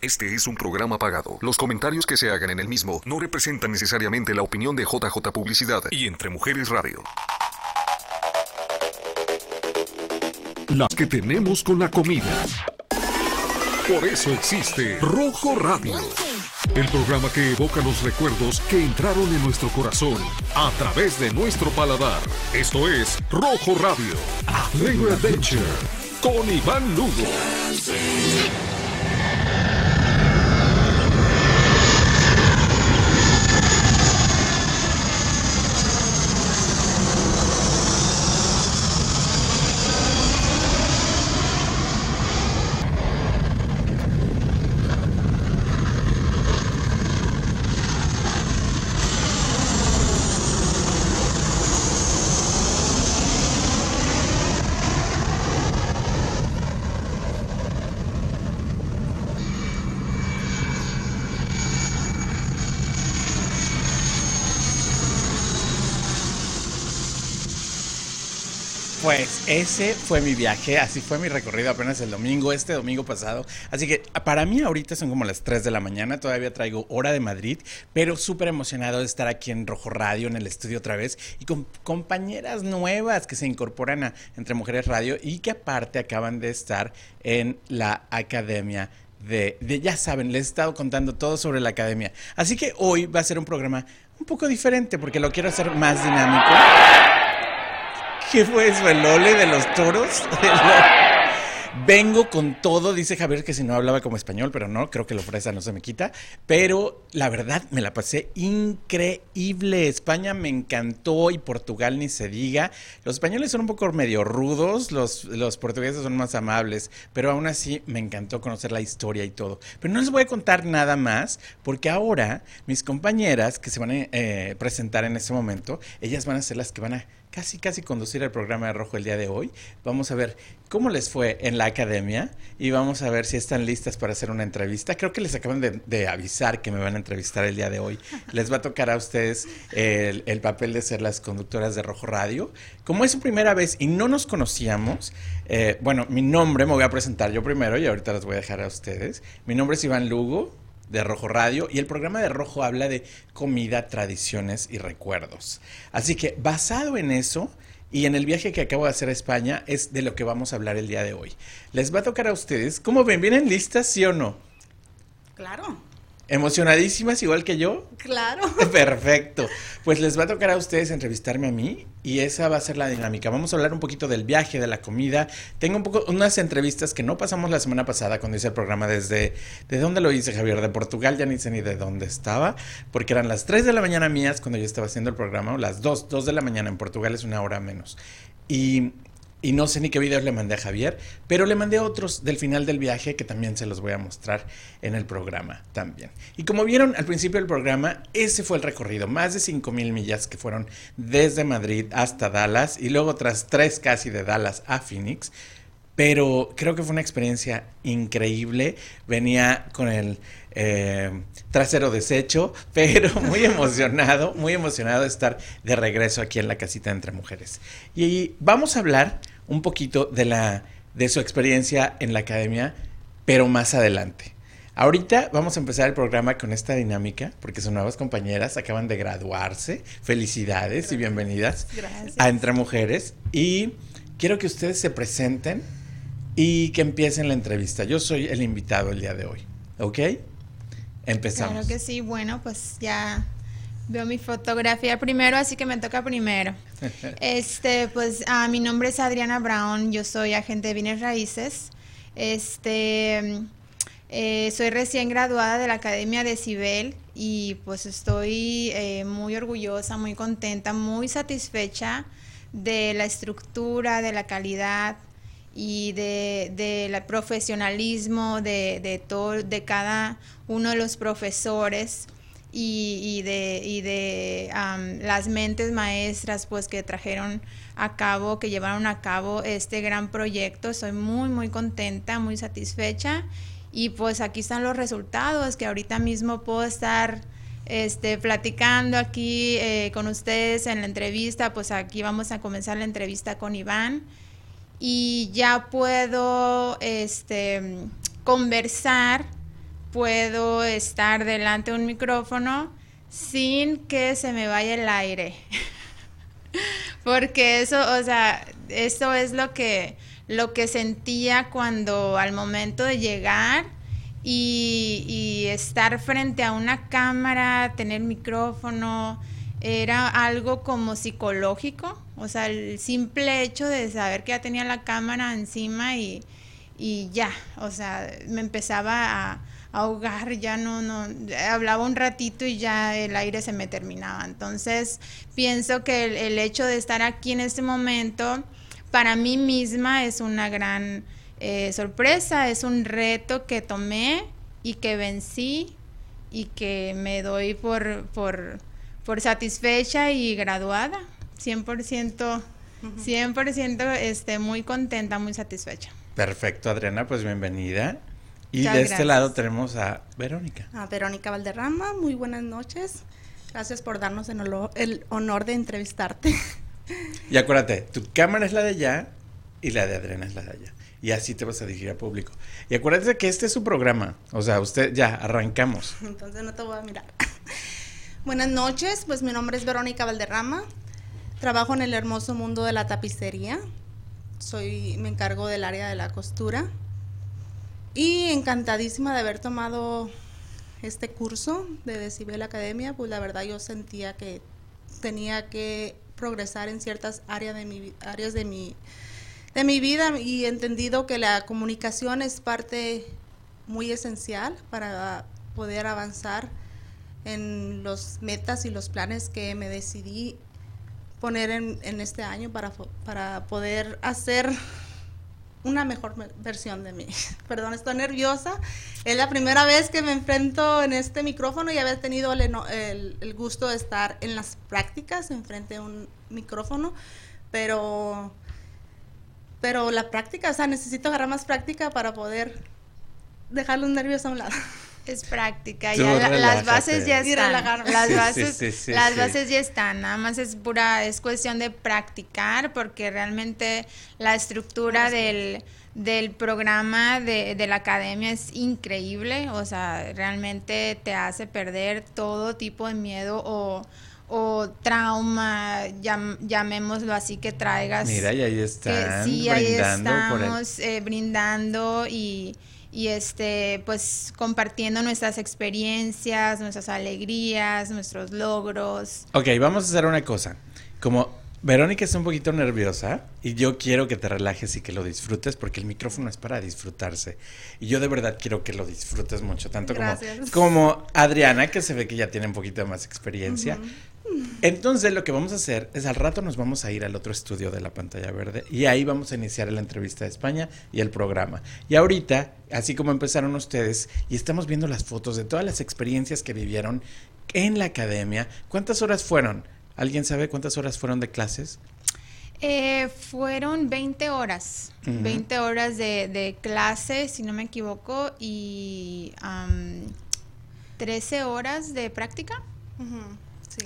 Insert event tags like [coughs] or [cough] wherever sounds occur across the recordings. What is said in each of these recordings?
Este es un programa pagado. Los comentarios que se hagan en el mismo no representan necesariamente la opinión de JJ Publicidad y Entre Mujeres Radio. Las que tenemos con la comida. Por eso existe Rojo Radio. El programa que evoca los recuerdos que entraron en nuestro corazón a través de nuestro paladar. Esto es Rojo Radio. A Flavor Adventure. Con Iván Lugo. Pues ese fue mi viaje, así fue mi recorrido apenas el domingo, este domingo pasado. Así que para mí ahorita son como las 3 de la mañana, todavía traigo hora de Madrid, pero súper emocionado de estar aquí en Rojo Radio, en el estudio otra vez, y con compañeras nuevas que se incorporan a Entre Mujeres Radio y que aparte acaban de estar en la Academia de, de, ya saben, les he estado contando todo sobre la academia. Así que hoy va a ser un programa un poco diferente porque lo quiero hacer más dinámico. ¿Qué fue eso? ¿El ole de los toros? [laughs] Vengo con todo, dice Javier que si no hablaba como español, pero no, creo que lo fresa no se me quita. Pero la verdad me la pasé increíble. España me encantó y Portugal ni se diga. Los españoles son un poco medio rudos, los, los portugueses son más amables, pero aún así me encantó conocer la historia y todo. Pero no les voy a contar nada más, porque ahora mis compañeras que se van a eh, presentar en este momento, ellas van a ser las que van a casi, casi conducir el programa de Rojo el día de hoy. Vamos a ver cómo les fue en la academia y vamos a ver si están listas para hacer una entrevista. Creo que les acaban de, avisar que me van a entrevistar el día de hoy. [laughs] Les va a tocar a ustedes el, el, papel de ser las conductoras de Rojo Radio. Como es su primera vez y no nos conocíamos, eh, bueno, mi nombre me voy a presentar yo primero y ahorita les voy a dejar a ustedes. Mi nombre es Iván Lugo de Rojo Radio y el programa de Rojo habla de comida, tradiciones y recuerdos. Así que basado en eso y en el viaje que acabo de hacer a España es de lo que vamos a hablar el día de hoy. Les va a tocar a ustedes, ¿cómo ven? ¿Vienen listas, sí o no? Claro. ¿Emocionadísimas igual que yo? Claro. [laughs] Perfecto. Pues les va a tocar a ustedes entrevistarme a mí y esa va a ser la dinámica. Vamos a hablar un poquito del viaje, de la comida. Tengo un poco unas entrevistas que no pasamos la semana pasada cuando hice el programa desde ¿de dónde lo hice, Javier? De Portugal, ya ni sé ni de dónde estaba, porque eran las 3 de la mañana mías cuando yo estaba haciendo el programa, o las 2, 2 de la mañana en Portugal es una hora menos. Y y no sé ni qué videos le mandé a Javier, pero le mandé otros del final del viaje que también se los voy a mostrar en el programa también. Y como vieron al principio del programa, ese fue el recorrido, más de 5 mil millas que fueron desde Madrid hasta Dallas y luego tras tres casi de Dallas a Phoenix. Pero creo que fue una experiencia increíble. Venía con el eh, trasero deshecho, [laughs] pero muy emocionado, muy emocionado de estar de regreso aquí en la casita entre mujeres. Y vamos a hablar un poquito de, la, de su experiencia en la academia, pero más adelante. Ahorita vamos a empezar el programa con esta dinámica, porque son nuevas compañeras, acaban de graduarse. Felicidades y bienvenidas a Entre Mujeres. Y quiero que ustedes se presenten y que empiecen la entrevista. Yo soy el invitado el día de hoy, ¿ok? Empezamos. Claro que sí, bueno, pues ya veo mi fotografía primero, así que me toca primero. [laughs] este, pues ah, mi nombre es Adriana Brown, yo soy agente de bienes raíces. Este, eh, soy recién graduada de la Academia de Cibel y pues estoy eh, muy orgullosa, muy contenta, muy satisfecha de la estructura, de la calidad y de, de profesionalismo de, de, todo, de cada uno de los profesores y, y de, y de las mentes maestras pues que trajeron a cabo, que llevaron a cabo este gran proyecto. Estoy muy, muy contenta, muy satisfecha. Y pues aquí están los resultados que ahorita mismo puedo estar este, platicando aquí eh, con ustedes en la entrevista, pues aquí vamos a comenzar la entrevista con Iván y ya puedo este, conversar puedo estar delante de un micrófono sin que se me vaya el aire. [laughs] Porque eso, o sea, eso es lo que, lo que sentía cuando al momento de llegar y estar frente a una cámara, tener micrófono, era algo como psicológico, o sea, el simple hecho de saber que ya tenía la cámara encima y, y ya, o sea, me empezaba a, ahogar, ya no, no, hablaba un ratito y ya el aire se me terminaba. Entonces, pienso que el, hecho de estar aquí en este momento, para mí misma es una gran eh, sorpresa, es un reto que tomé y que vencí y que me doy por, por, por satisfecha y graduada, 100%, 100% este, muy contenta, muy satisfecha. Perfecto, Adriana, pues bienvenida. Y de este lado tenemos a Verónica. A Verónica Valderrama, muy buenas noches. Gracias por darnos el, honor de entrevistarte. Y acuérdate, tu cámara es la de allá y la de Adriana es la de allá. Y así te vas a dirigir al público. Y acuérdate que este es su programa. O sea, usted ya, arrancamos. Entonces no te voy a mirar. [laughs] Buenas noches, pues mi nombre es Verónica Valderrama. Trabajo en el hermoso mundo de la tapicería. Soy, me encargo del área de la costura. Y encantadísima de haber tomado este curso de Decibel Academia, pues la verdad yo sentía que tenía que progresar en ciertas áreas de mi, áreas de mi, de mi vida y he entendido que la comunicación es parte muy esencial para poder avanzar en los metas y los planes que me decidí poner en, este año para, para poder hacer una mejor versión de mí. [laughs] Perdón, estoy nerviosa. Es la primera vez que me enfrento en este micrófono y haber tenido el, el, gusto de estar en las prácticas enfrente de un micrófono, pero, pero la práctica, o sea, necesito agarrar más práctica para poder dejar los nervios a un lado. [laughs] Es práctica, ya las bases ya están. Las bases, las bases ya están, nada más es pura, es cuestión de practicar, porque realmente la estructura del, del programa de, de, la academia es increíble, o sea, realmente te hace perder todo tipo de miedo o, o trauma, llamémoslo así, que traigas. Mira, y ahí están. sí, ahí estamos eh, brindando y y este pues compartiendo nuestras experiencias, nuestras alegrías, nuestros logros. Ok, vamos a hacer una cosa. Como Verónica está un poquito nerviosa y yo quiero que te relajes y que lo disfrutes porque el micrófono es para disfrutarse. Y yo de verdad quiero que lo disfrutes mucho, tanto como, como Adriana, que se ve que ya tiene un poquito más experiencia. Entonces lo que vamos a hacer es al rato nos vamos a ir al otro estudio de la pantalla verde y ahí vamos a iniciar la entrevista de España y el programa. Y ahorita, así como empezaron ustedes y estamos viendo las fotos de todas las experiencias que vivieron en la academia, ¿cuántas horas fueron? ¿Alguien sabe cuántas horas fueron de clases? Eh, fueron 20 horas, 20 horas de, clase, si no me equivoco, y 13 horas de práctica.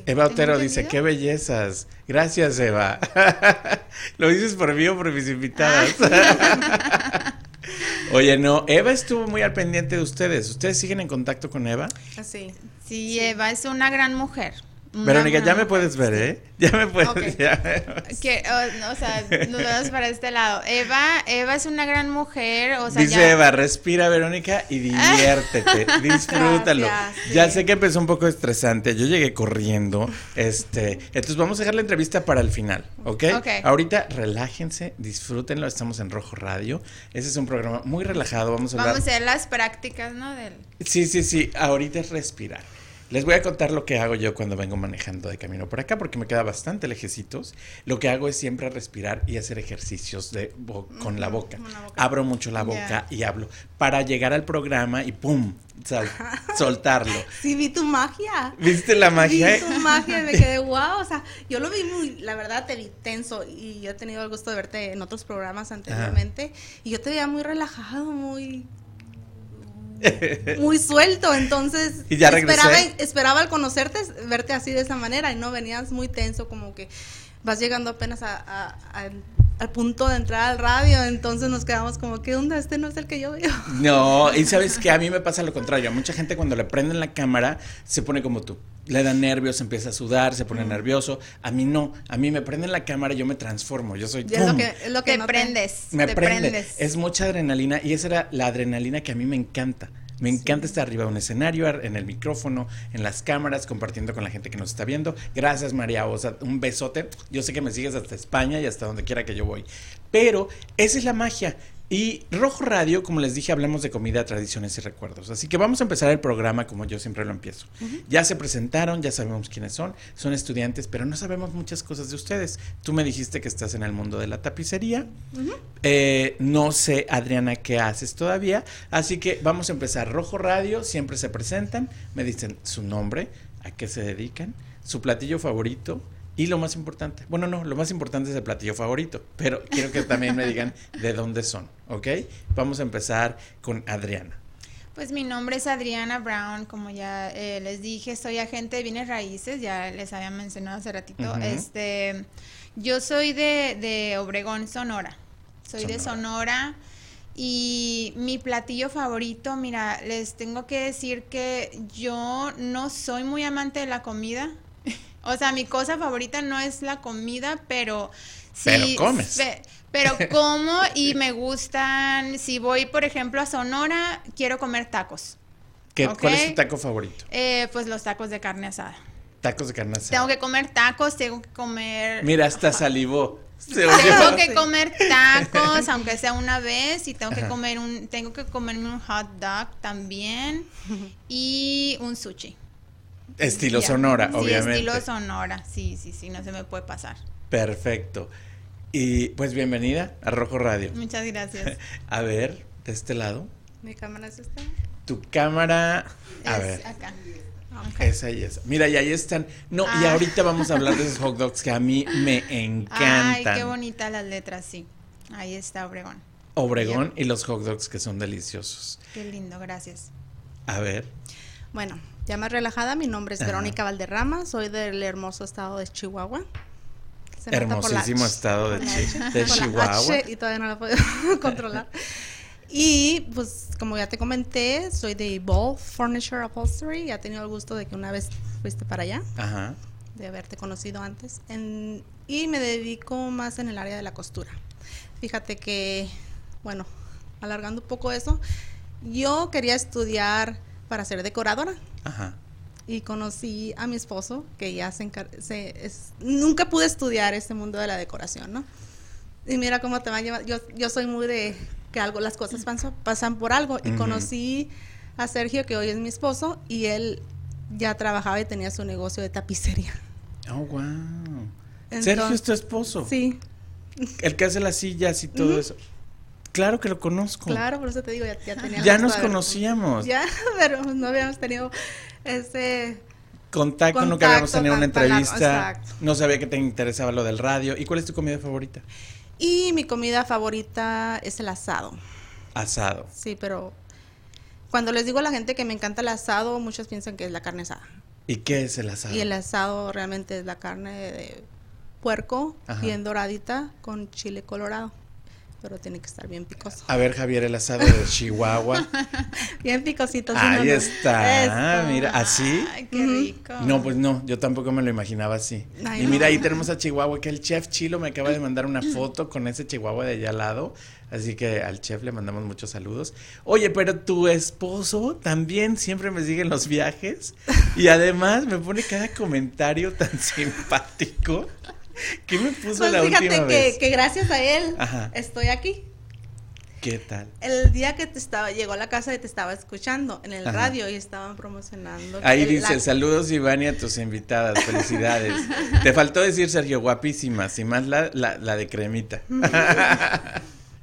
Eva Otero dice, qué bellezas. Gracias, Eva. [laughs] Lo dices por mí o por mis invitadas. Ah. [laughs] Oye, no, Eva estuvo muy al pendiente de ustedes. ¿Ustedes siguen en contacto con Eva? Sí. Sí, Eva es una gran mujer. Verónica, ya me puedes ver, ¿eh? [laughs] Ya me puedes [laughs] Que, o, sea, nos [laughs] vemos para este lado. Eva, Eva es una gran mujer, o sea, Dice Eva, respira, Verónica, y diviértete, disfrútalo. Ya sé que empezó un poco estresante, yo llegué corriendo, este, entonces vamos a dejar la entrevista para el final, ¿ok? Ok. Ahorita relájense, disfrútenlo, estamos en Rojo Radio, ese es un programa muy relajado, vamos a hablar... Vamos a hacer las prácticas, ¿no? Del... Sí, sí, sí, ahorita es respirar. Les voy a contar lo que hago yo cuando vengo manejando de camino por acá, porque me queda bastante lejecitos. Lo que hago es siempre respirar y hacer ejercicios de con la boca. Abro mucho la boca y hablo para llegar al programa y ¡pum! [laughs] soltarlo. Sí, vi tu magia. ¿Viste la magia? Vi tu magia, me quedé [laughs] wow. O sea, yo lo vi muy, la verdad, te vi tenso y yo he tenido el gusto de verte en otros programas anteriormente y yo te veía muy relajado, muy muy suelto, entonces ¿Y ya esperaba, esperaba al conocerte verte así de esa manera y no venías muy tenso, como que vas llegando apenas a, al punto de entrar al radio, entonces nos quedamos como, ¿qué onda? Este no es el que yo veo. [laughs] No, y sabes que a mí me pasa lo contrario. A mucha gente cuando le prenden la cámara se pone como tú. Le da nervios, empieza a sudar, se pone nervioso. A mí no. A mí me prenden la cámara y yo me transformo. Yo soy. Y es lo que, es lo que Te no prendes. me te prende. prendes. Es mucha adrenalina y esa era la adrenalina que a mí me encanta. Me encanta estar arriba de un escenario, ar- en el micrófono, en las cámaras, compartiendo con la gente que nos está viendo. Gracias, María Osa. Un besote. Yo sé que me sigues hasta España y hasta donde quiera que yo voy. Pero esa es la magia. Y Rojo Radio, como les dije, hablamos de comida, tradiciones y recuerdos. Así que vamos a empezar el programa como yo siempre lo empiezo. Ya se presentaron, ya sabemos quiénes son, son estudiantes, pero no sabemos muchas cosas de ustedes. Tú me dijiste que estás en el mundo de la tapicería. Eh, no sé, Adriana, qué haces todavía. Así que vamos a empezar. Rojo Radio, siempre se presentan, me dicen su nombre, a qué se dedican, su platillo favorito. Y lo más importante, bueno, no, lo más importante es el platillo favorito, pero [laughs] quiero que también me digan de dónde son, ¿ok? Vamos a empezar con Adriana. Pues mi nombre es Adriana Brown, como ya eh, les dije, soy agente de bienes raíces, ya les había mencionado hace ratito. Este, yo soy de, de Obregón, Sonora. Soy de. Sonora y mi platillo favorito, mira, les tengo que decir que yo no soy muy amante de la comida. [laughs] O sea, mi cosa favorita no es la comida, pero sí, Pero comes. pe- pero [laughs] como y me gustan, si voy, por ejemplo, a Sonora, quiero comer tacos. ¿Qué, ¿Cuál es tu taco favorito? Eh, pues los tacos de carne asada. Tacos de carne asada. Tengo que comer tacos, tengo que comer... Mira, hasta salivó. [laughs] Tengo que comer tacos, aunque sea una vez, y tengo que Ajá. comer un, tengo que comerme un hot dog también y un sushi. Estilo. Sonora, sí, obviamente. estilo Sonora, sí, sí, sí, no se me puede pasar. Perfecto. Y pues bienvenida a Rojo Radio. Muchas gracias. [laughs] A ver, de este lado. Mi cámara es esta. Tu cámara. A Es ver. acá. Esa y esa. Mira, y ahí están. No, y Ah. ahorita vamos a hablar de esos [laughs] hot dogs que a mí me encantan. Ay, qué bonitas las letras, sí. Ahí está Obregón. Obregón y los hot dogs que son deliciosos. Qué lindo, gracias. A ver. Bueno, ya más relajada, mi nombre es Ajá. Verónica Valderrama, soy del hermoso estado de Chihuahua. Se Hermosísimo estado de, Chihuahua. Y todavía no la puedo [laughs] controlar. Y pues como ya te comenté, soy de Ball Furniture Upholstery. Ya he tenido el gusto de que una vez fuiste para allá, Ajá. de haberte conocido antes. En- y me dedico más en el área de la costura. Fíjate que, bueno, alargando un poco eso, yo quería estudiar para ser decoradora Ajá. y conocí a mi esposo que ya se, se es- nunca pude estudiar este mundo de la decoración, ¿no? Y mira cómo te va a llevar. Yo, yo soy muy de que algo, las cosas pasan, pasan por algo. Y conocí a Sergio, que hoy es mi esposo, y él ya trabajaba y tenía su negocio de tapicería. Oh, wow. Entonces- Sergio es tu esposo. Sí, El que hace las sillas y todo eso. Claro que lo conozco. claro, por eso te digo, ya, ya tenía Ya nos conocíamos. Ya, [laughs] pero no habíamos tenido ese Contacto, nunca Contacto habíamos tenido una entrevista. exacto. No sabía que te interesaba lo del radio. ¿Y cuál es tu comida favorita? Y mi comida favorita es el asado. Asado. Sí, pero cuando les digo a la gente que me encanta el asado, muchos piensan que es la carne asada. ¿Y qué es el asado? Y el asado realmente es la carne de puerco, Ajá. bien doradita, con chile colorado. Pero tiene que estar bien picoso. A ver, Javier, el asado de Chihuahua. [laughs] Bien picosito. sí, Ahí no, no. está. Mira, ¿así? Ay, qué rico. No, pues no, yo tampoco me lo imaginaba así. Ay, y no. mira, ahí tenemos a Chihuahua, que el chef Chilo me acaba de [clears throat] mandar una foto con ese Chihuahua de allá al lado. Así que al chef le mandamos muchos saludos. Oye, pero tu esposo también siempre me sigue en los viajes. Y además me pone cada comentario tan [laughs] simpático. [laughs] ¿Qué me puso Pues la fíjate última que, vez? que gracias a él Ajá. estoy aquí. ¿Qué tal? El día que te estaba, llegó a la casa y te estaba escuchando en el Ajá. radio y estaban promocionando. Ahí dice, la- saludos Iván y a tus invitadas, felicidades. [laughs] Te faltó decir, Sergio, guapísimas, y más la, la, la de cremita.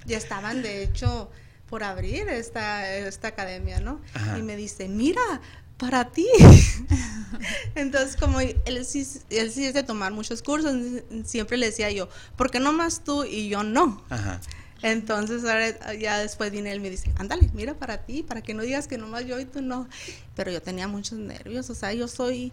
ya estaban de hecho por abrir esta, esta academia, ¿no? Ajá. Y me dice, mira, para ti. [laughs] Entonces, como él sí, él sí es de tomar muchos cursos, siempre le decía yo, ¿por qué no más tú y yo no? Ajá. Entonces, ahora ya después viene él y me dice, ándale, mira para ti, para que no digas que nomás yo y tú no. Pero yo tenía muchos nervios, o sea, yo soy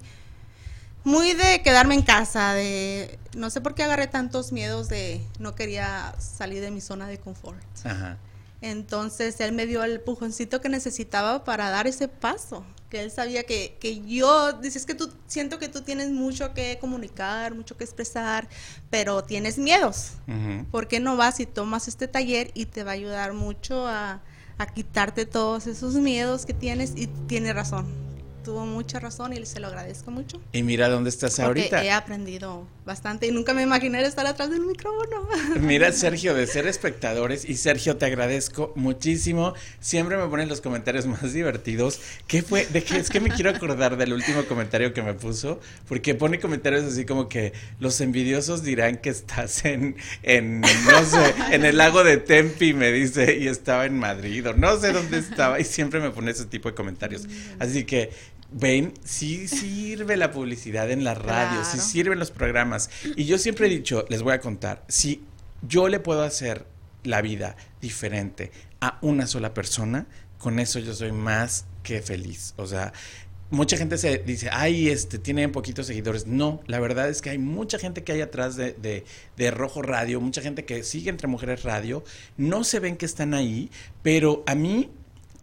muy de quedarme en casa, de no sé por qué agarré tantos miedos de no quería salir de mi zona de confort. Ajá. Entonces él me dio el pujoncito que necesitaba para dar ese paso, que él sabía que, que yo, dices que tú, siento que tú tienes mucho que comunicar, mucho que expresar, pero tienes miedos. Ujú. ¿Por qué no vas y tomas este taller y te va a ayudar mucho a, a quitarte todos esos miedos que tienes? Y tiene razón, tuvo mucha razón y se lo agradezco mucho. Y mira dónde estás Porque ahorita. he aprendido bastante y nunca me imaginé estar atrás del micrófono. [laughs] Mira, [laughs] Sergio, de ser espectadores, y Sergio, te agradezco muchísimo. Siempre me ponen los comentarios [laughs] más divertidos. ¿Qué fue? De es que me quiero acordar del último comentario que me puso, porque pone comentarios así como que los envidiosos dirán que estás en, en no sé, en el lago de Tempi, me dice, y estaba en Madrid, o no sé dónde estaba, y siempre me pone ese tipo de comentarios. Así que. Ven, sí sirve la publicidad en la radio, sí Claro. sirven los programas. Y yo siempre he dicho, les voy a contar, si yo le puedo hacer la vida diferente a una sola persona, con eso yo soy más que feliz. O sea, mucha gente se dice, ay, este, tiene poquitos seguidores. No, la verdad es que hay mucha gente que hay atrás de, de, de Rojo Radio, mucha gente que sigue entre Mujeres Radio, no se ven que están ahí, pero a mí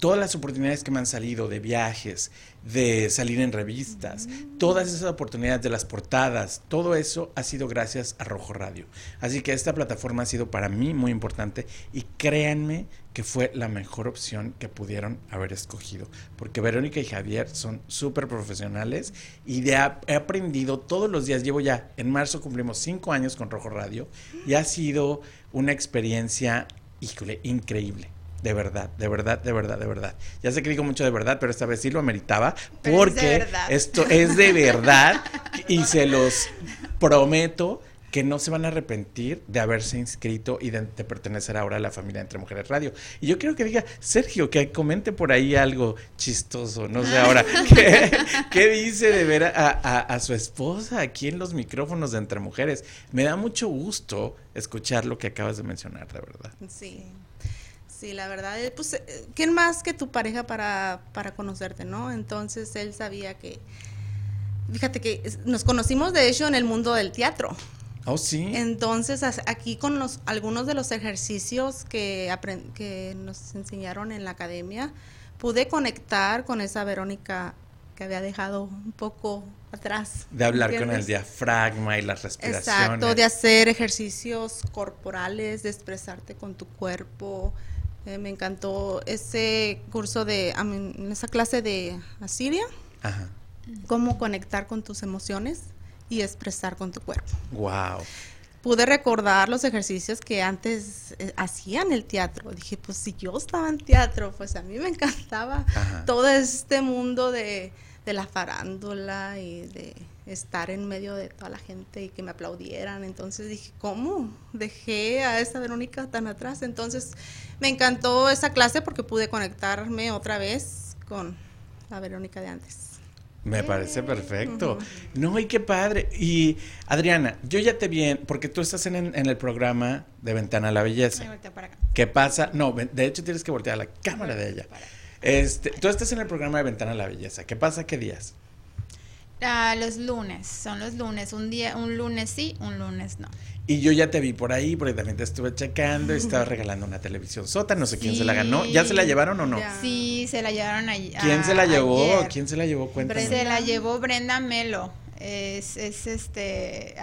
todas las oportunidades que me han salido de viajes, de salir en revistas, todas esas oportunidades de las portadas, todo eso ha sido gracias a Rojo Radio. Así que esta plataforma ha sido para mí muy importante y créanme que fue la mejor opción que pudieron haber escogido, porque Verónica y Javier son súper profesionales y de a- he aprendido todos los días, llevo ya, en marzo cumplimos cinco años con Rojo Radio y ha sido una experiencia, híjole, increíble. De verdad, de verdad, de verdad, de verdad. Ya sé que digo mucho de verdad, pero esta vez sí lo ameritaba es porque esto es de verdad y se los prometo que no se van a arrepentir de haberse inscrito y de, de pertenecer ahora a la familia Entre Mujeres Radio. Y yo quiero que diga, Sergio, que comente por ahí algo chistoso, no sé ahora, [laughs] ¿qué, qué dice de ver a, a- a su esposa aquí en los micrófonos de Entre Mujeres? Me da mucho gusto escuchar lo que acabas de mencionar, de verdad. Sí. Sí, la verdad, eh, pues, eh, ¿quién más que tu pareja para, para conocerte, no? Entonces él sabía que, fíjate que nos conocimos de hecho en el mundo del teatro. Oh, sí. Entonces aquí con los, algunos de los ejercicios que, que nos enseñaron en la academia, pude conectar con esa Verónica que había dejado un poco atrás. De hablar con el diafragma y las respiraciones. Exacto, de hacer ejercicios corporales, de expresarte con tu cuerpo. Eh, me encantó ese curso de, esa clase de Asiria, Ajá. cómo conectar con tus emociones y expresar con tu cuerpo. Wow. Pude recordar los ejercicios que antes eh, hacía en el teatro. Dije, pues si yo estaba en teatro, pues a mí me encantaba Ajá. todo este mundo de, de la farándula y de estar en medio de toda la gente y que me aplaudieran. Entonces dije, ¿cómo? Dejé a esa Verónica tan atrás. Entonces me encantó esa clase porque pude conectarme otra vez con la Verónica de antes. Me parece perfecto. No, y qué padre. Y Adriana, yo ya te vi, en- porque tú estás en, en el programa de Ventana a la Belleza. voltea para acá. ¿Qué pasa? No, de hecho tienes que voltear a la cámara de ella. Este, tú estás en el programa de Ventana a la Belleza. ¿Qué pasa? ¿Qué días? Ah, los lunes, son los lunes. Un día, un lunes sí, un lunes no. Y yo ya te vi por ahí, porque también te estuve checando y estaba [laughs] regalando una televisión sota, no sé quién se la ganó. ¿Ya se la llevaron o no? Ya. Sí, se la llevaron allí. ¿Quién se la llevó? ayer. ¿Quién se la llevó? Cuéntame. Se la llevó Brenda Melo. Es, es este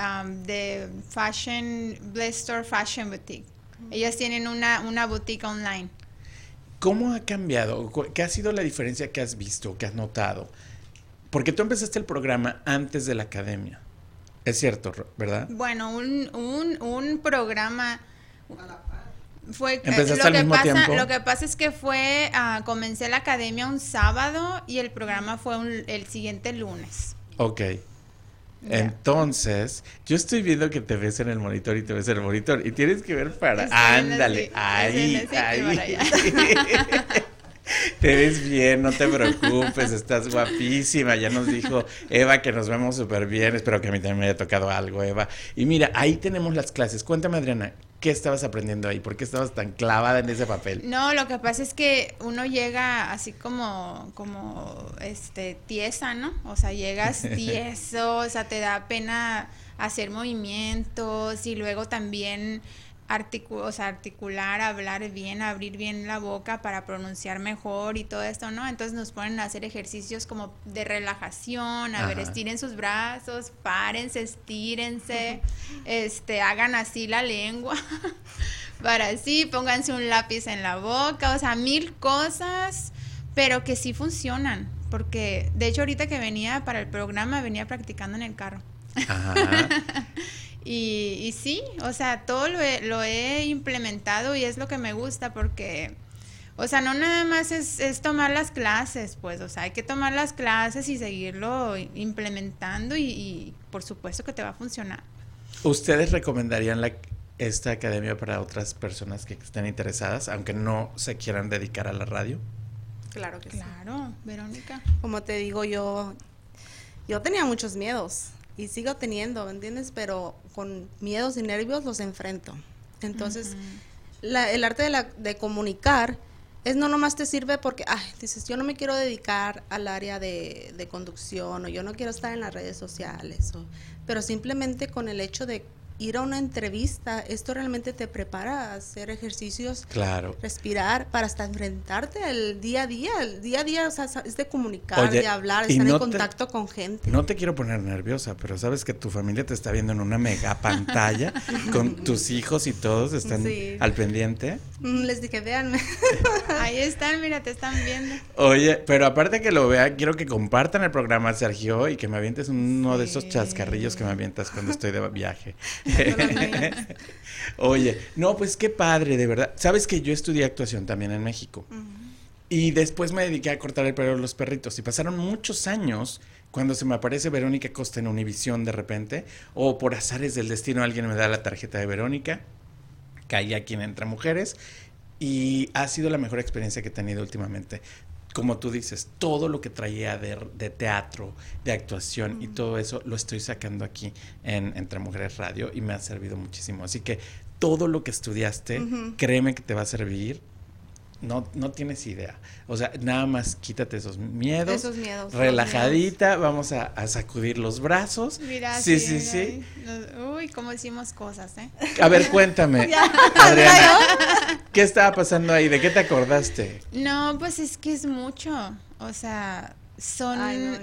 de Fashion Blister Fashion Boutique. Ellas tienen una, una boutique online. ¿Cómo ha cambiado? ¿Qué ha sido la diferencia que has visto, que has notado? Porque tú empezaste el programa antes de la academia. Es cierto, ¿verdad? Bueno, un, un, un programa fue eh, ¿Empezaste lo al que mismo pasa tiempo? lo que pasa es que fue ah, comencé la academia un sábado y el programa fue un- el siguiente lunes Ok. Entonces, yo estoy viendo que te ves en el monitor y te ves en el monitor y tienes que ver para... Estoy en el Ándale, ahí, el y ahí. [laughs] te ves bien, no te preocupes, estás guapísima. Ya nos dijo Eva que nos vemos súper bien. Espero que a mí también me haya tocado algo, Eva. Y mira, ahí tenemos las clases. Cuéntame, Adriana, ¿Qué estabas aprendiendo ahí? ¿Por qué estabas tan clavada en ese papel? No, lo que pasa es que uno llega así como, como, este, tiesa, ¿no? O sea, llegas [laughs] tieso, o sea, te da pena hacer movimientos y luego también o sea, articular, hablar bien, abrir bien la boca para pronunciar mejor y todo esto, ¿no? Entonces nos ponen a hacer ejercicios como de relajación, a ver, estiren sus brazos, párense, estírense, este, hagan así la lengua, [laughs] para así, pónganse un lápiz en la boca, o sea, mil cosas, pero que sí funcionan, porque de hecho ahorita que venía para el programa venía practicando en el carro. Ajá. [laughs] Y, y sí, o sea, todo lo he, lo he implementado y es lo que me gusta porque... O sea, no nada más es, es, tomar las clases, pues, o sea, hay que tomar las clases y seguirlo implementando y, por supuesto que te va a funcionar. ¿Ustedes recomendarían la, esta academia para otras personas que estén interesadas, aunque no se quieran dedicar a la radio? Claro que sí. Claro, Verónica. Como te digo, yo, yo tenía muchos miedos y sigo teniendo, ¿me entiendes? Pero con miedos y nervios los enfrento. Entonces, el arte de, la, de comunicar es no nomás te sirve porque, ay, dices, yo no me quiero dedicar al área de, de conducción o yo no quiero estar en las redes sociales, o, pero simplemente con el hecho de ir a una entrevista, esto realmente te prepara a hacer ejercicios, claro. respirar, para hasta enfrentarte al día a día. El día a día o sea, es de comunicar, de hablar, de estar en contacto con gente. No te quiero poner nerviosa, pero sabes que tu familia te está viendo en una mega pantalla [laughs] con tus hijos y todos están al pendiente. Mm, les dije, véanme. [laughs] Ahí están, mira, te están viendo. Oye, pero aparte que lo vea, quiero que compartan el programa, Sergio, y que me avientes uno de esos chascarrillos que me avientas cuando estoy de viaje. [laughs] [laughs] Oye, no, pues qué padre, de verdad. Sabes que yo estudié actuación también en México. Y después me dediqué a cortar el pelo de los perritos. Y pasaron muchos años cuando se me aparece Verónica Costa en Univisión de repente, o por azares del destino alguien me da la tarjeta de Verónica, caí aquí en Entre Mujeres, y ha sido la mejor experiencia que he tenido últimamente como tú dices, todo lo que traía de, teatro, de actuación y todo eso lo estoy sacando aquí en Entre Mujeres Radio y me ha servido muchísimo. Así que todo lo que estudiaste, créeme que te va a servir no, no tienes idea. O sea, nada más quítate esos miedos. Esos miedos. Relajadita, vamos a, sacudir los brazos. Mira, sí, sí, sí. Uy, cómo hicimos cosas, ¿eh? A ver, cuéntame, [laughs] Adriana. ¿Qué estaba pasando ahí? ¿De qué te acordaste? No, pues es que es mucho. O sea, son,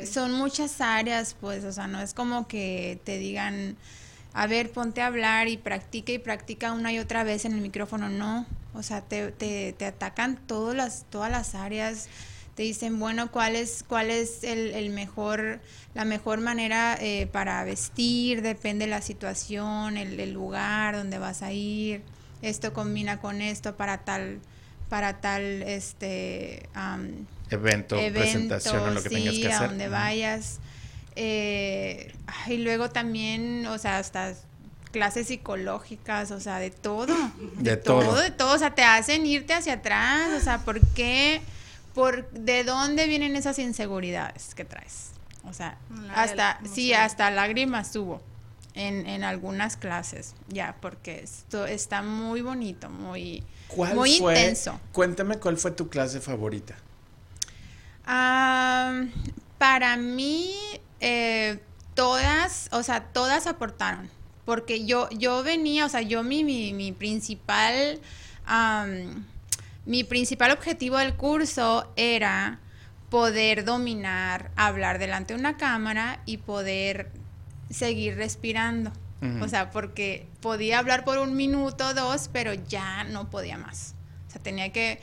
son muchas áreas, pues, o sea, no es como que te digan a ver, ponte a hablar y practica y practica una y otra vez en el micrófono. No, o sea, te, te, te atacan todas las, todas las áreas. Te dicen, bueno, ¿cuál es, cuál es el, el mejor, la mejor manera eh, para vestir? Depende de la situación, el, el, lugar donde vas a ir. Esto combina con esto para tal, para tal, este... evento, presentación o lo que tengas que hacer. a donde vayas. Eh, y luego también, o sea, hasta clases psicológicas, o sea, de todo. De, todo. De todo, o sea, te hacen irte hacia atrás, o sea, ¿por qué? Por, ¿De dónde vienen esas inseguridades que traes? O sea, hasta, sí, hasta lágrimas tuvo en, en algunas clases, ya, porque esto está muy bonito, muy, muy intenso. Cuéntame cuál fue tu clase favorita. Ah, para mí, eh, todas, o sea, todas aportaron. Porque yo, yo venía, o sea, yo mi, mi, mi principal, mi principal objetivo del curso era poder dominar, hablar delante de una cámara y poder seguir respirando. O sea, porque podía hablar por un minuto o dos, pero ya no podía más. O sea, tenía que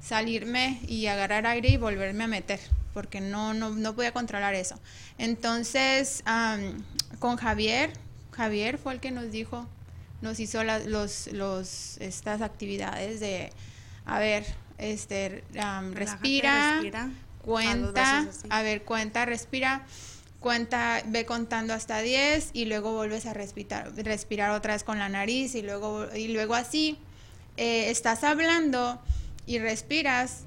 salirme y agarrar aire y volverme a meter porque no, no, no podía controlar eso. Entonces, con Javier, Javier fue el que nos dijo, nos hizo los, los, estas actividades de, a ver, este, respira, cuenta, a ver, cuenta, respira, cuenta, ve contando hasta 10 y luego vuelves a respirar, respirar otra vez con la nariz y luego, y luego así, eh, estás hablando y respiras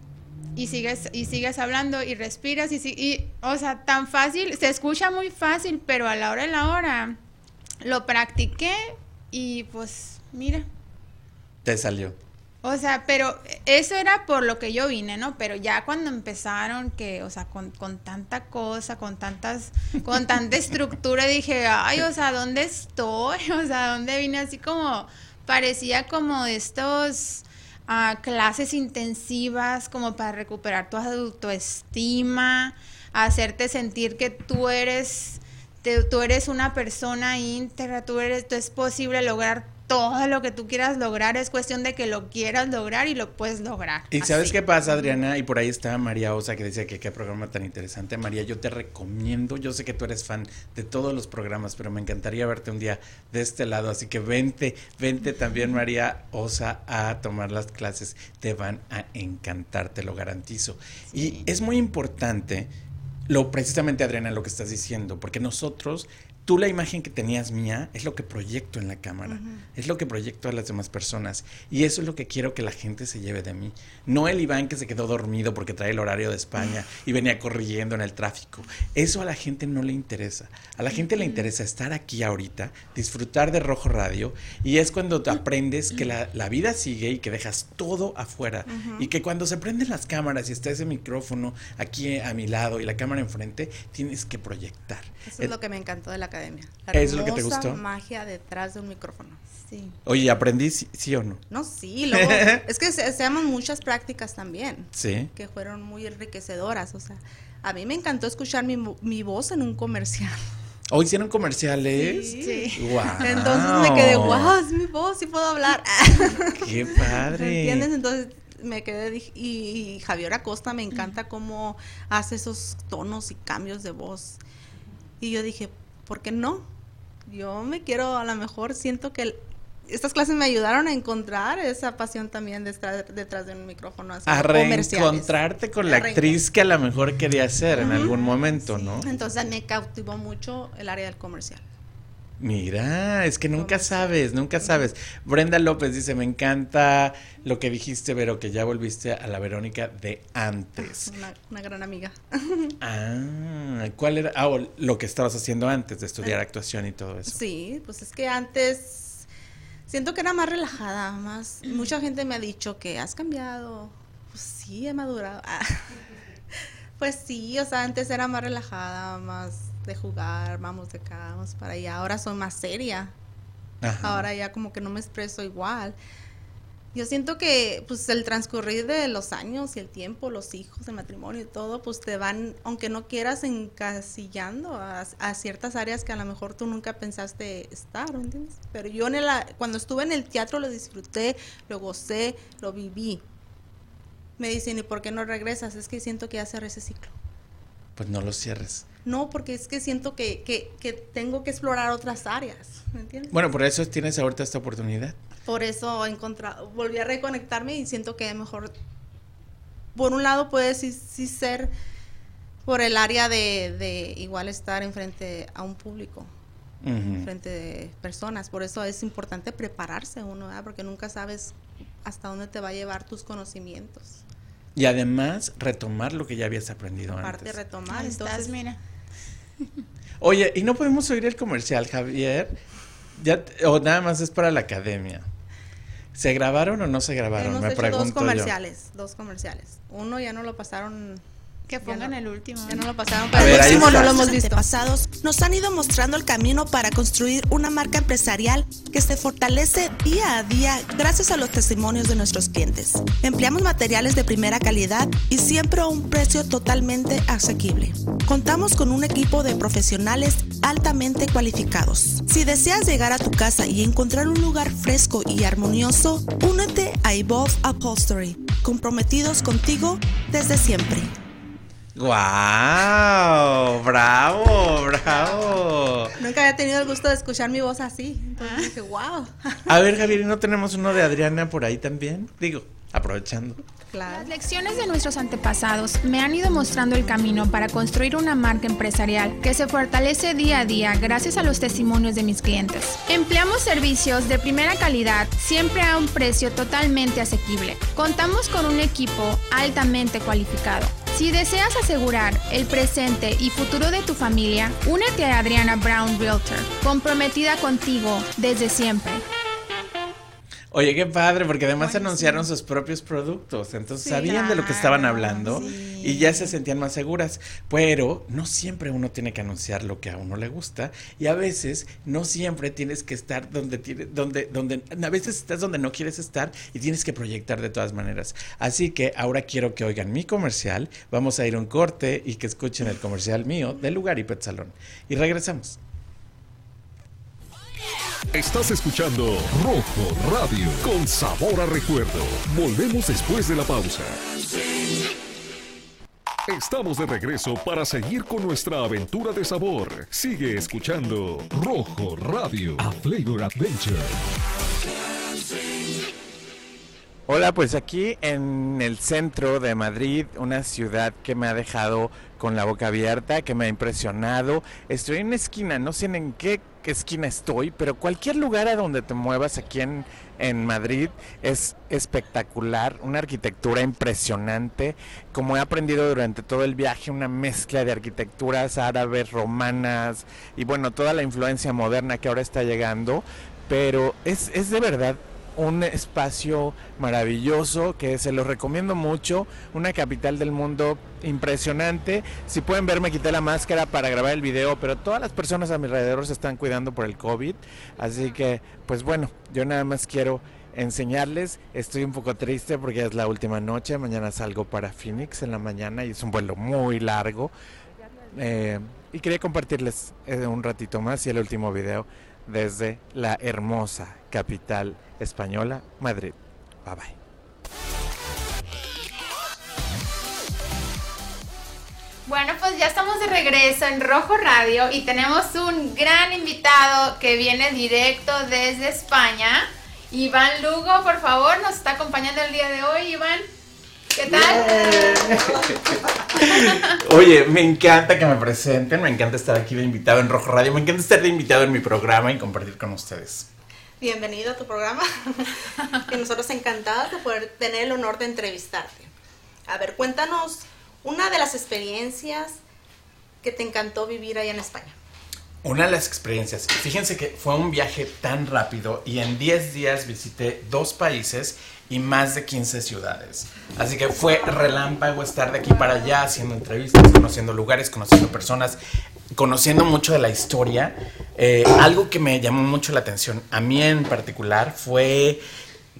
y sigues y sigues hablando y respiras y, y o sea, tan fácil, se escucha muy fácil, pero a la hora de la hora lo practiqué y pues mira, Te salió. O sea, pero eso era por lo que yo vine, ¿no? Pero ya cuando empezaron que, o sea, con, con tanta cosa, con tantas, con tanta estructura, dije, ay, o sea, ¿dónde estoy? [laughs] O sea, ¿dónde vine? Así como, parecía como estos ah, clases intensivas como para recuperar tu autoestima, hacerte sentir que tú eres, te- tú eres una persona íntegra, tú eres, tú es posible lograr todo lo que tú quieras lograr, es cuestión de que lo quieras lograr y lo puedes lograr. ¿Y sabes qué pasa, Adriana? Y por ahí está María Osa que decía que qué programa tan interesante. María, yo te recomiendo, yo sé que tú eres fan de todos los programas, pero me encantaría verte un día de este lado, así que vente, vente también María Osa a tomar las clases, te van a encantar, te lo garantizo. Y es muy importante lo precisamente Adriana lo que estás diciendo, porque nosotros tú la imagen que tenías mía es lo que proyecto en la cámara, es lo que proyecto a las demás personas y eso es lo que quiero que la gente se lleve de mí. No el Iván que se quedó dormido porque trae el horario de España [laughs] y venía corriendo en el tráfico. Eso a la gente no le interesa. A la gente le interesa estar aquí ahorita, disfrutar de Rojo Radio y es cuando te aprendes que la, la vida sigue y que dejas todo afuera y que cuando se prenden las cámaras y está ese micrófono aquí a mi lado y la cámara enfrente, tienes que proyectar. Eso es lo que me encantó de la academia. La ¿Eso es lo que te gustó? magia detrás de un micrófono. Sí. Oye, ¿aprendí sí, sí o no? No, sí, luego, [laughs] es que se, se llaman muchas prácticas también, Sí. que fueron muy enriquecedoras. O sea, a mí me encantó escuchar mi, mi voz en un comercial. ¿O hicieron comerciales? Sí. Guau. Entonces me quedé, wow, es mi voz, sí puedo hablar. [laughs] ¡Qué ¿Me padre! entiendes? Entonces me quedé, y, y Javier Acosta me encanta cómo hace esos tonos y cambios de voz. Y yo dije, ¿por qué no? Yo me quiero, a lo mejor siento que el- estas clases me ayudaron a encontrar esa pasión también de estar detrás de un micrófono. A reencontrarte con la A actriz que a lo mejor quería ser en algún momento, ¿no? Entonces me cautivó mucho el área del comercial. Mira, es que nunca sabes, nunca sabes. Brenda López dice, me encanta lo que dijiste, Vero, que ya volviste a la Verónica de antes. Una, una gran amiga. [laughs] Ah, ¿cuál era? Ah, o lo que estabas haciendo antes de estudiar actuación y todo eso. Sí, pues es que antes siento que era más relajada, más mucha gente me ha dicho que has cambiado. Pues sí, he madurado. Ah. [laughs] Pues sí, o sea, antes era más relajada, más de jugar, vamos de acá, vamos para allá. Ahora soy más seria. Ajá. Ahora ya como que no me expreso igual. Yo siento que pues el transcurrir de los años y el tiempo, los hijos, el matrimonio y todo, pues te van, aunque no quieras, encasillando a, a ciertas áreas que a lo mejor tú nunca pensaste estar, ¿me ¿entiendes? Pero yo en el, cuando estuve en el teatro lo disfruté, lo gocé, lo viví. Me dicen, ¿y por qué no regresas? Es que siento que ya cerré ese ciclo. Pues no lo cierres. No, porque es que siento que, que, que tengo que explorar otras áreas, ¿me entiendes? Bueno, por eso tienes ahorita esta oportunidad. por eso encontrado, volví a reconectarme y siento que mejor, por un lado puede sí, sí ser por el área de, de igual estar enfrente a un público, Ujú. frente de personas, por eso es importante prepararse uno, ¿verdad? porque nunca sabes hasta dónde te va a llevar tus conocimientos, Y además retomar lo que ya habías aprendido aparte antes. retomar, Ahí entonces estás, mira. [laughs] Oye, ¿y no podemos oír el comercial, Javier? Ya, o nada más es para la academia. ¿Se grabaron o no se grabaron? hemos Me hecho pregunto dos yo. comerciales, dos comerciales, uno ya no lo pasaron, Que pongan no. el último. ya no lo pasaron, A pero ver, el próximo no lo hemos visto. antepasados nos han ido mostrando el camino para construir una marca empresarial que se fortalece día a día gracias a los testimonios de nuestros clientes. Empleamos materiales de primera calidad y siempre a un precio totalmente asequible. Contamos con un equipo de profesionales altamente cualificados. Si deseas llegar a tu casa y encontrar un lugar fresco y armonioso, únete a Evolve Upholstery, comprometidos contigo desde siempre. ¡Guau! ¡Bravo! ¡Bravo! Nunca había tenido el gusto de escuchar mi voz así. Entonces dije, wow. A ver, Javier, ¿y no tenemos uno de Adriana por ahí también? Digo, aprovechando. Claro. Las lecciones de nuestros antepasados me han ido mostrando el camino para construir una marca empresarial que se fortalece día a día gracias a los testimonios de mis clientes. Empleamos servicios de primera calidad siempre a un precio totalmente asequible. Contamos con un equipo altamente cualificado. Si deseas asegurar el presente y futuro de tu familia, únete a Adriana Brown Realtor, comprometida contigo desde siempre. Oye, qué padre, porque además anunciaron sus propios productos, entonces sabían de lo que estaban hablando y ya se sentían más seguras. Pero no siempre uno tiene que anunciar lo que a uno le gusta y a veces no siempre tienes que estar donde tiene, donde, donde, a veces estás donde no quieres estar y tienes que proyectar de todas maneras. Así que ahora quiero que oigan mi comercial, vamos a ir a un corte y que escuchen el comercial mío de Lugar y Pet Salón. Y regresamos. Estás escuchando Rojo Radio con sabor a recuerdo. Volvemos después de la pausa. Estamos de regreso para seguir con nuestra aventura de sabor. Sigue escuchando Rojo Radio, a Flavor Adventure. Hola, pues aquí en el centro de Madrid, una ciudad que me ha dejado con la boca abierta, que me ha impresionado. Estoy en una esquina, no sé en qué, esquina estoy, pero cualquier lugar a donde te muevas aquí en, en Madrid es espectacular, una arquitectura impresionante. Como he aprendido durante todo el viaje, una mezcla de arquitecturas árabes, romanas y bueno, toda la influencia moderna que ahora está llegando. Pero es, es de verdad un espacio maravilloso que se los recomiendo mucho, una capital del mundo impresionante. Si pueden ver, me quité la máscara para grabar el video, pero todas las personas a mi alrededor se están cuidando por el COVID, así que pues bueno, yo nada más quiero enseñarles. Estoy un poco triste porque es la última noche. Mañana salgo para Phoenix en la mañana y es un vuelo muy largo. Eh, y quería compartirles eh, un ratito más y el último video desde la hermosa capital española, Madrid. Bye bye. Bueno, pues ya estamos de regreso en Rojo Radio y tenemos un gran invitado que viene directo desde España. Iván Lugo, por favor, nos está acompañando el día de hoy, Iván. ¿Qué tal? Oye, me encanta que me presenten, me encanta estar aquí de invitado en Rojo Radio, me encanta estar de invitado en mi programa y compartir con ustedes. Bienvenido a tu programa. [laughs] y nosotros encantados de poder tener el honor de entrevistarte. A ver, cuéntanos una de las experiencias que te encantó vivir allá en España. Una de las experiencias, fíjense que fue un viaje tan rápido y en 10 días visité dos países y más de 15 ciudades. Así que fue relámpago estar de aquí para allá haciendo entrevistas, conociendo lugares, conociendo personas, conociendo mucho de la historia. Eh, algo que me llamó mucho la atención, a mí en particular, fue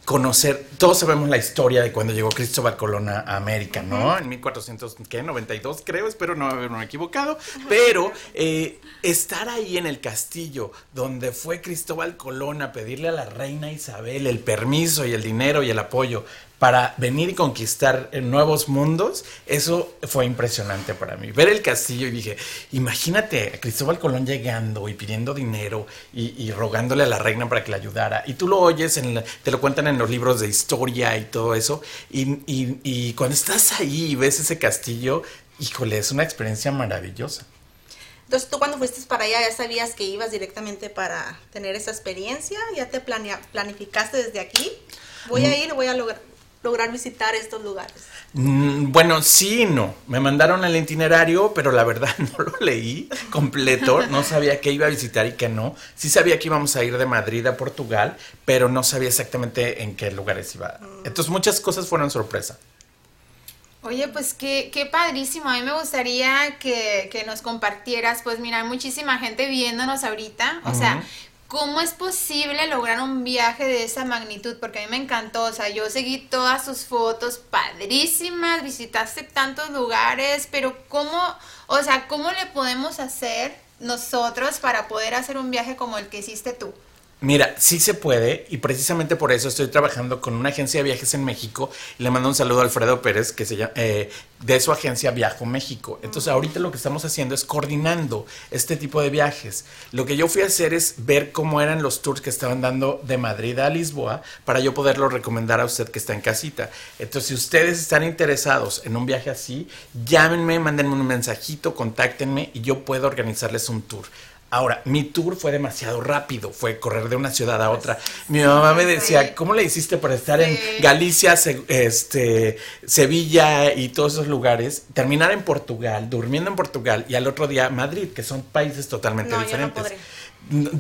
conocer, todos sabemos la historia de cuando llegó Cristóbal Colón a América, ¿no? En 1492 creo, espero no haberme equivocado, pero eh, estar ahí en el castillo donde fue Cristóbal Colón a pedirle a la reina Isabel el permiso y el dinero y el apoyo para venir y conquistar nuevos mundos, eso fue impresionante para mí. Ver el castillo y dije, imagínate a Cristóbal Colón llegando y pidiendo dinero y, rogándole a la reina para que le ayudara. Y tú lo oyes, en te lo cuentan en los libros de historia y todo eso. Y, y cuando estás ahí y ves ese castillo, híjole, es una experiencia maravillosa. Entonces, tú cuando fuiste para allá ya sabías que ibas directamente para tener esa experiencia, ya te planificaste desde aquí. Voy a mm. ir, voy a lograr lograr visitar estos lugares? Mm, bueno, sí no. Me mandaron el itinerario, pero la verdad [laughs] no lo leí completo. No sabía qué iba a visitar y qué no. Sí sabía que íbamos a ir de Madrid a Portugal, pero no sabía exactamente en qué lugares iba. Mm. Entonces muchas cosas fueron sorpresa. Oye, pues qué, qué padrísimo. A mí me gustaría que, que nos compartieras, pues mira, hay muchísima gente viéndonos ahorita. O sea, ¿Cómo es posible lograr un viaje de esa magnitud? Porque a mí me encantó, o sea, yo seguí todas sus fotos padrísimas, visitaste tantos lugares, pero ¿cómo, o sea, cómo le podemos hacer nosotros para poder hacer un viaje como el que hiciste tú? Mira, sí se puede y precisamente por eso estoy trabajando con una agencia de viajes en México y le mando un saludo a Alfredo Pérez que se llama, eh, de su agencia Viajo México. Entonces ahorita lo que estamos haciendo es coordinando este tipo de viajes. Lo que yo fui a hacer es ver cómo eran los tours que estaban dando de Madrid a Lisboa para yo poderlo recomendar a usted que está en casita. Entonces si ustedes están interesados en un viaje así, llámenme, mándenme un mensajito, contáctenme y yo puedo organizarles un tour. Ahora, mi tour fue demasiado rápido, fue correr de una ciudad a otra. Mi mamá me decía, ¿cómo le hiciste para estar en Galicia, este, Sevilla y todos esos lugares, terminar en Portugal, durmiendo en Portugal y al otro día Madrid, que son países totalmente diferentes?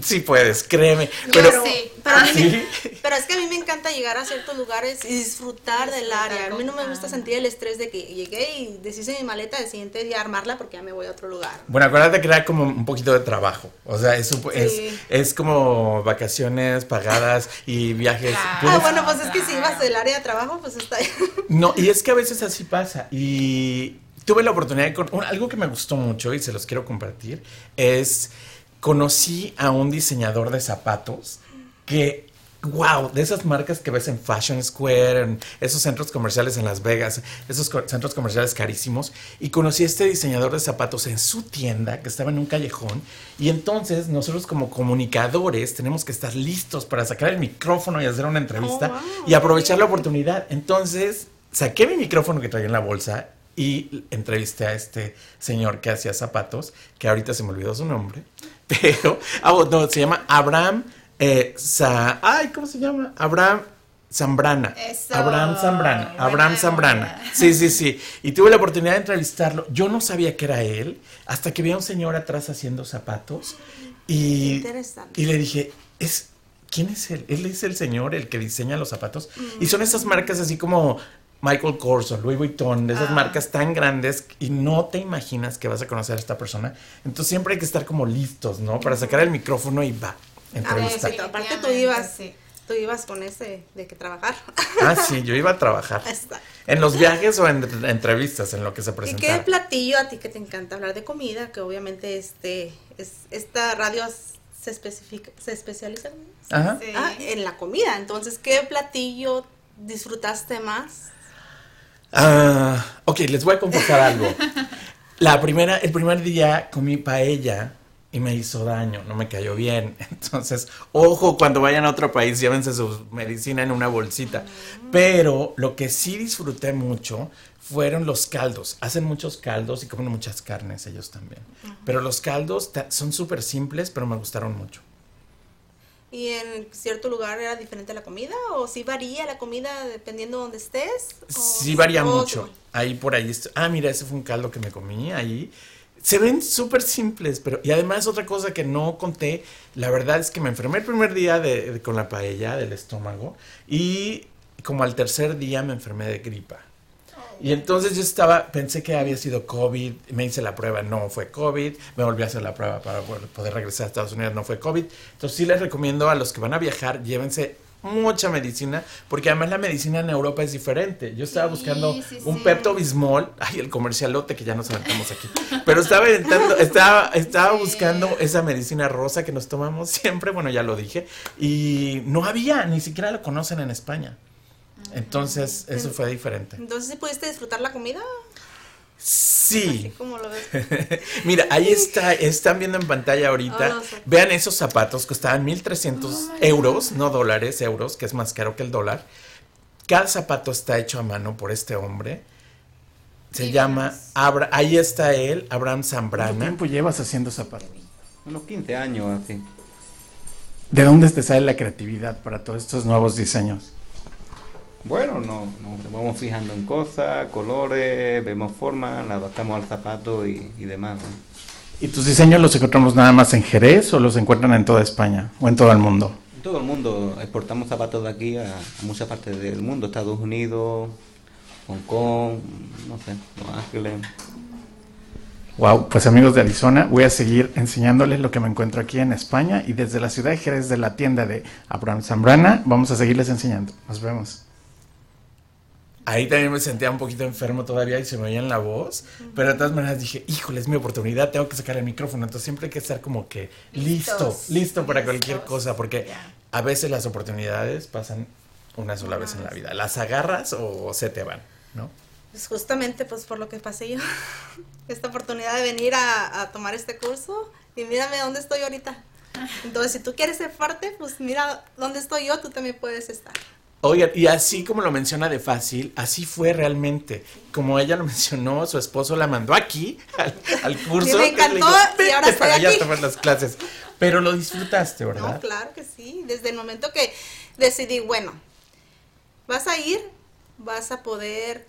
Sí puedes, créeme. Pero, Pero, sí. pero, a mí me- ¿Sí? pero es que a mí me encanta llegar a ciertos lugares y disfrutar del área. A mí no me gusta Ah. sentir el estrés de que llegué y deshice mi maleta el siguiente día armarla porque ya me voy a otro lugar. Bueno, acuérdate que era como un poquito de trabajo. O sea, es, es, es como vacaciones pagadas y viajes. Claro. Ah, bueno, pues es que si ibas del área de trabajo, pues está ahí. No, y es que a veces así pasa. Y tuve la oportunidad de... con- un- algo que me gustó mucho y se los quiero compartir es... Conocí a un diseñador de zapatos que... Wow, de esas marcas que ves en Fashion Square, en esos centros comerciales en Las Vegas, esos co- centros comerciales carísimos, y conocí a este diseñador de zapatos en su tienda que estaba en un callejón, y entonces nosotros como comunicadores tenemos que estar listos para sacar el micrófono y hacer una entrevista Oh, wow. y aprovechar la oportunidad. Entonces, saqué mi micrófono que traía en la bolsa y entrevisté a este señor que hacía zapatos, que ahorita se me olvidó su nombre, [laughs] pero, oh, no, se llama Abraham, eh, Sa- ay, ¿cómo se llama? Abraham Zambrana. Eso. Abraham Zambrana. Abraham. Zambrana. Sí, sí, sí. Y tuve la oportunidad de entrevistarlo. Yo no sabía que era él, hasta que vi a un señor atrás haciendo zapatos y, Interesante. y le dije, es, ¿quién es él? Él es el señor, el que diseña los zapatos. Y son esas marcas así como Michael Kors o Louis Vuitton, de esas Ah. marcas tan grandes y no te imaginas que vas a conocer a esta persona. Entonces siempre hay que estar como listos, ¿no? Para sacar el micrófono y va, Ah, entrevista. sí, aparte tú ibas, sí. tú ibas con ese de que trabajar. [laughs] Ah, sí, yo iba a trabajar. Está. En los viajes o en entrevistas, en lo que se ¿Y qué presentaba. platillo a ti que te encanta hablar de comida? Que obviamente este es, esta radio se especifica, se especializa Ajá. Sí. ah, en la comida. Entonces, ¿qué platillo disfrutaste más? Ah, ok, les voy a confesar algo. La primera, el primer día comí paella y me hizo daño, no me cayó bien. [laughs] Entonces, ojo, cuando vayan a otro país, llévense su medicina en una bolsita. Pero lo que sí disfruté mucho fueron los caldos. Hacen muchos caldos y comen muchas carnes ellos también. Pero los caldos son súper simples, pero me gustaron mucho. ¿Y en cierto lugar era diferente la comida? ¿O sí varía la comida dependiendo de donde estés? ¿O- Sí varía mucho. Ahí por ahí. Ah, mira, ese fue un caldo que me comí ahí. Se ven súper simples, pero... Y además otra cosa que no conté, la verdad es que me enfermé el primer día de, de- con la paella del estómago y como al tercer día me enfermé de gripa. Y entonces yo estaba, pensé que había sido COVID, me hice la prueba, no fue COVID, me volví a hacer la prueba para poder regresar a Estados Unidos, no fue COVID. Entonces sí les recomiendo a los que van a viajar, llévense mucha medicina, porque además la medicina en Europa es diferente. Yo estaba Sí, buscando sí, un sí. Pepto Bismol, [laughs] ay, el comercialote que ya nos aventamos aquí, pero estaba estaba, estaba buscando esa medicina rosa que nos tomamos siempre, bueno, ya lo dije, y no había, ni siquiera lo conocen en España. Entonces, eso fue diferente. Entonces, ¿sí pudiste disfrutar la comida? Sí. Así como lo ves. [laughs] Mira, ahí está, están viendo en pantalla ahorita. Oh. Vean esos zapatos, costaban 1300 euros, no dólares, euros, que es más caro que el dólar. Cada zapato está hecho a mano por este hombre. Se Sí, llama. Abra, ahí está él, Abraham ¿Cuánto Zambrana. tiempo llevas haciendo zapatos? Unos 15 años así. ¿De dónde te sale la creatividad para todos estos nuevos diseños? Bueno, no, nos vamos fijando en cosas, colores, vemos formas, la adaptamos al zapato y, y demás. ¿no? ¿Y tus diseños los encontramos nada más en Jerez o los encuentran en toda España o en todo el mundo? En todo el mundo exportamos zapatos de aquí a, a muchas partes del mundo, Estados Unidos, Hong Kong, no sé, Los Ángeles. Wow, pues amigos de Arizona, voy a seguir enseñándoles lo que me encuentro aquí en España y desde la ciudad de Jerez de la tienda de Abraham Zambrana vamos a seguirles enseñando. Nos vemos. Ahí también me sentía un poquito enfermo todavía y se me oía en la voz, pero de todas maneras dije, híjole, es mi oportunidad, tengo que sacar el micrófono, entonces siempre hay que estar como que listo, Listos. listo para cualquier Listos. cosa, porque Ya. a veces las oportunidades pasan una sola vez en la vida, las agarras o se te van, ¿no? Pues justamente pues por lo que pasé yo. [laughs] Esta oportunidad de venir a, a tomar este curso y mírame dónde estoy ahorita. Entonces, si tú quieres ser parte, pues mira dónde estoy yo, tú también puedes estar. Oigan, y así como lo menciona de fácil, así fue realmente. Como ella lo [laughs] mencionó, su esposo la mandó aquí al, al curso. Y me encantó, y ahora "Vente estoy para allá a aquí". tomar las clases. Pero lo disfrutaste, ¿verdad? No, claro que sí. Desde el momento que decidí, bueno, vas a ir, vas a poder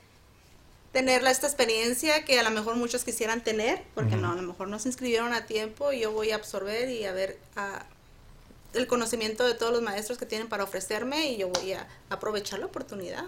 tener esta experiencia que a lo mejor muchos quisieran tener, porque no, a lo mejor no se inscribieron a tiempo y yo voy a absorber y a ver a, el conocimiento de todos los maestros que tienen para ofrecerme y yo voy a aprovechar la oportunidad.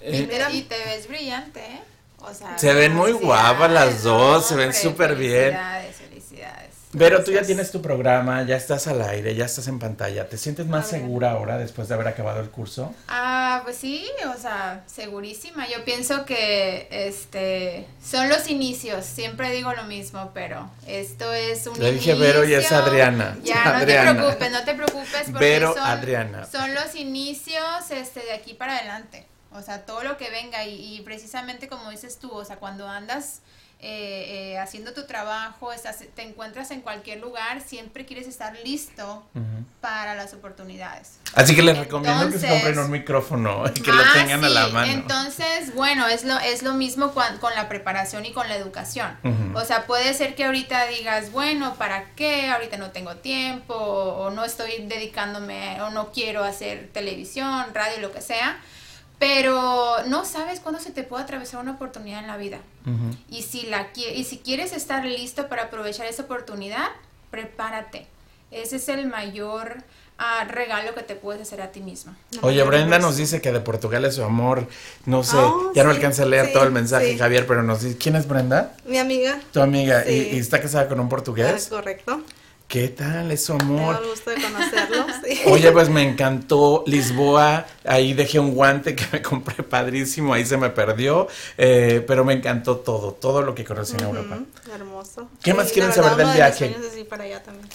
y, te, y, te, ves brillante, ¿eh? O sea, se ven muy guapas las dos, se ven súper bien. Felicidades, felicidades. Pero tú ya tienes tu programa, ya estás al aire, ya estás en pantalla. ¿Te sientes más segura ahora después de haber acabado el curso? Ah, pues sí, o sea, segurísima. Yo pienso que este son los inicios. Siempre digo lo mismo, pero esto es un Le dije Vero y es Adriana. Ya, no [laughs] Adriana. te preocupes, no te preocupes porque Vero, son, Adriana. son los inicios este de aquí para adelante. O sea, todo lo que venga y, y precisamente como dices tú, o sea, cuando andas eh, eh, haciendo tu trabajo, estás, te encuentras en cualquier lugar, siempre quieres estar listo uh -huh. para las oportunidades. Así que les recomiendo que se compren un micrófono y que ah, lo tengan sí. a la mano. Entonces, bueno, es lo, es lo mismo con, con la preparación y con la educación. Uh -huh. O sea, puede ser que ahorita digas, bueno, ¿para qué? Ahorita no tengo tiempo, o, o no estoy dedicándome, o no quiero hacer televisión, radio, lo que sea pero no sabes cuándo se te puede atravesar una oportunidad en la vida. Uh -huh. y, si la, y si quieres estar listo para aprovechar esa oportunidad, prepárate. Ese es el mayor uh, regalo que te puedes hacer a ti mismo. Oye, Brenda nos dice que de Portugal es su amor. No sé, oh, ya sí, no alcancé a leer sí, todo el mensaje, sí. Javier, pero nos dice, ¿quién es Brenda? Mi amiga. Tu amiga, ¿Y, ¿Y, está casada con un portugués? Es correcto. ¿Qué tal? Es su amor. Me da gusto de conocerlo. [laughs] Sí. Oye, pues me encantó Lisboa. Ahí dejé un guante que me compré padrísimo. Ahí se me perdió. Eh, pero me encantó todo. Todo lo que conocí en uh -huh. Europa. Hermoso. ¿Qué sí, más quieren saber del viaje? De para allá también.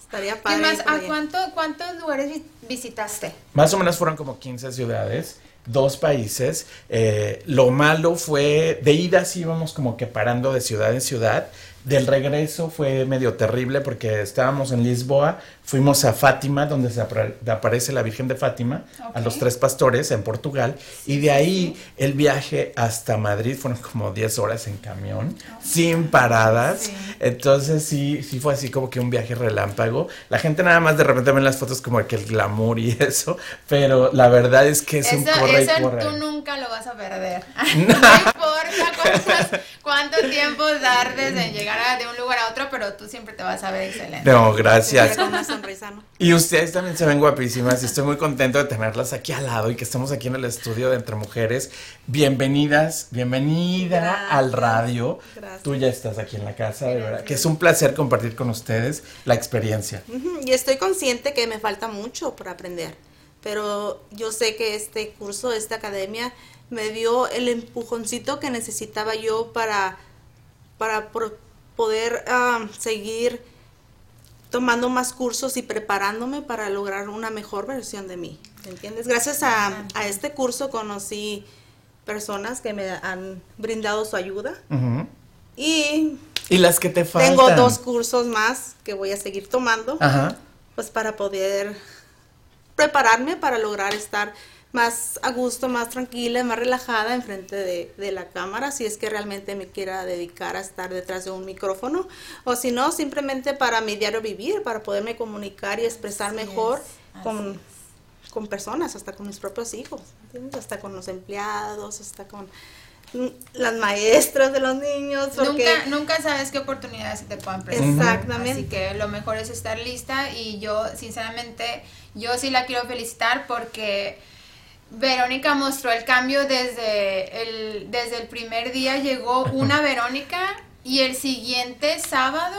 Estaría padre. ¿Qué más? ¿A cuánto, cuántos lugares visitaste? Más o menos fueron como 15 ciudades dos países. Eh, lo malo fue, de ida sí íbamos como que parando de ciudad en ciudad. Del regreso fue medio terrible porque estábamos en Lisboa, fuimos a Fátima, donde se aparece la Virgen de Fátima, okay. a los tres pastores en Portugal, y de ahí el viaje hasta Madrid fueron como 10 horas en camión, okay. sin paradas. Sí. Entonces sí, sí fue así como que un viaje relámpago. La gente nada más de repente ven las fotos como que el glamour y [laughs] eso, pero la verdad es que es eso, un corre eso y corre. tú nunca lo vas a perder. [laughs] [laughs] no importa cuántos, cuánto tiempo tardes en llegar a, de un lugar a otro, pero tú siempre te vas a ver excelente. No, gracias. Y ustedes también se ven guapísimas y estoy muy contento de tenerlas aquí al lado y que estamos aquí en el estudio de Entre Mujeres. Bienvenidas, bienvenida Gracias. al radio. Gracias. Tú ya estás aquí en la casa, de verdad, que es un placer compartir con ustedes la experiencia. Y estoy consciente que me falta mucho por aprender, pero yo sé que este curso, esta academia, me dio el empujoncito que necesitaba yo para, para poder uh, seguir tomando más cursos y preparándome para lograr una mejor versión de mí. ¿Entiendes? Gracias a, a este curso conocí personas que me han brindado su ayuda. Uh -huh. Y, y las que te faltan. Tengo dos cursos más que voy a seguir tomando. -huh. Pues para poder prepararme para lograr estar más a gusto, más tranquila, más relajada enfrente de, de la cámara, si es que realmente me quiera dedicar a estar detrás de un micrófono, o si no, simplemente para mi diario vivir, para poderme comunicar y expresar Así mejor es. con, es. con personas, hasta con mis propios hijos, ¿entiendes? hasta con los empleados, hasta con las maestras de los niños. Porque... Nunca, nunca sabes qué oportunidades se te puedan presentar. Exactamente. Así que lo mejor es estar lista y yo, sinceramente, yo sí la quiero felicitar porque Verónica mostró el cambio desde el, desde el primer día, llegó una [laughs] Verónica y el siguiente sábado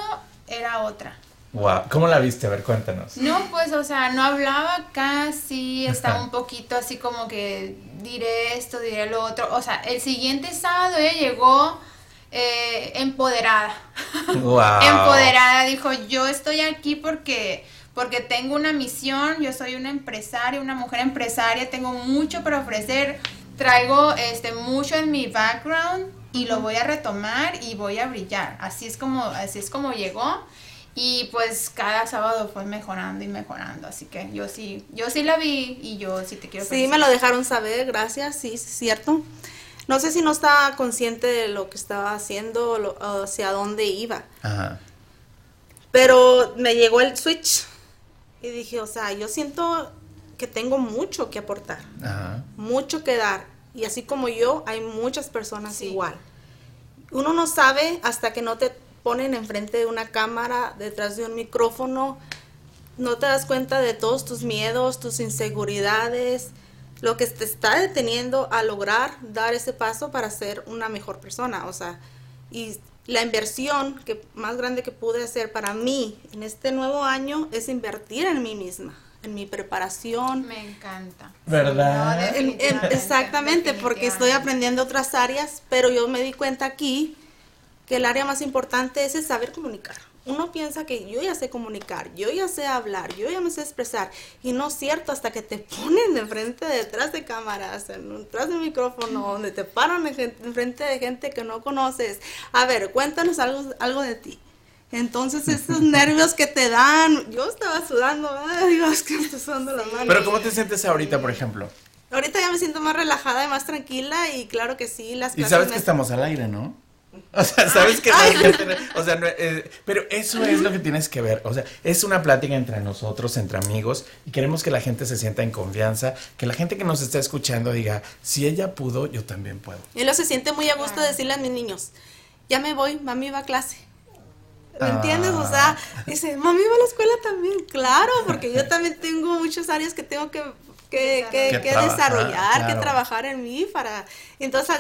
era otra. Wow, ¿cómo la viste? A ver, cuéntanos. No, pues, o sea, no hablaba casi, estaba un poquito así como que diré esto, diré lo otro. O sea, el siguiente sábado ella llegó eh, empoderada. [laughs] Wow. empoderada, dijo, yo estoy aquí porque porque tengo una misión, yo soy una empresaria, una mujer empresaria, tengo mucho para ofrecer, traigo este mucho en mi background y lo voy a retomar y voy a brillar. Así es como así es como llegó y pues cada sábado fue mejorando y mejorando, así que yo sí yo sí la vi y yo sí te quiero Sí, felicitar. me lo dejaron saber, gracias, sí, es cierto. No sé si no estaba consciente de lo que estaba haciendo, lo, hacia dónde iba. Ajá. Pero me llegó el switch y dije, o sea, yo siento que tengo mucho que aportar, Ajá. mucho que dar. Y así como yo, hay muchas personas igual. Uno no sabe hasta que no te ponen enfrente de una cámara, detrás de un micrófono, no te das cuenta de todos tus miedos, tus inseguridades, lo que te está deteniendo a lograr dar ese paso para ser una mejor persona. O sea, y la inversión que más grande que pude hacer para mí en este nuevo año es invertir en mí misma, en mi preparación. Me encanta. ¿Verdad? No, En- en- definitivamente, exactamente, porque estoy aprendiendo otras áreas, pero yo me di cuenta aquí que el área más importante es el saber comunicar. Uno piensa que yo ya sé comunicar, yo ya sé hablar, yo ya me sé expresar, y no es cierto hasta que te [laughs] ponen de frente, detrás de cámaras, detrás de micrófono, donde te paran en, frente de gente que no conoces. A ver, cuéntanos algo, algo de ti. Entonces esos [laughs] nervios que te dan, yo estaba sudando, ay Dios, que me está sudando la mano. Pero ¿cómo te sientes ahorita, por ejemplo? Ahorita ya me siento más relajada y más tranquila y claro que sí, las Y sabes me- que estamos al aire, ¿no? O sea, sabes tener- o sea, no, eh, pero eso es lo que tienes que ver, o sea, es una plática entre nosotros, entre amigos, y queremos que la gente se sienta en confianza, que la gente que nos está escuchando diga, si ella pudo, yo también puedo. Y lo se siente muy a gusto decirle a mis niños, ya me voy, mami va a clase. ¿Me entiendes? O sea, dice, mami va a la escuela también. Claro, porque yo también tengo muchas áreas que tengo que, que, que- Que que trabajar, desarrollar, claro. que trabajar en mí para... Entonces,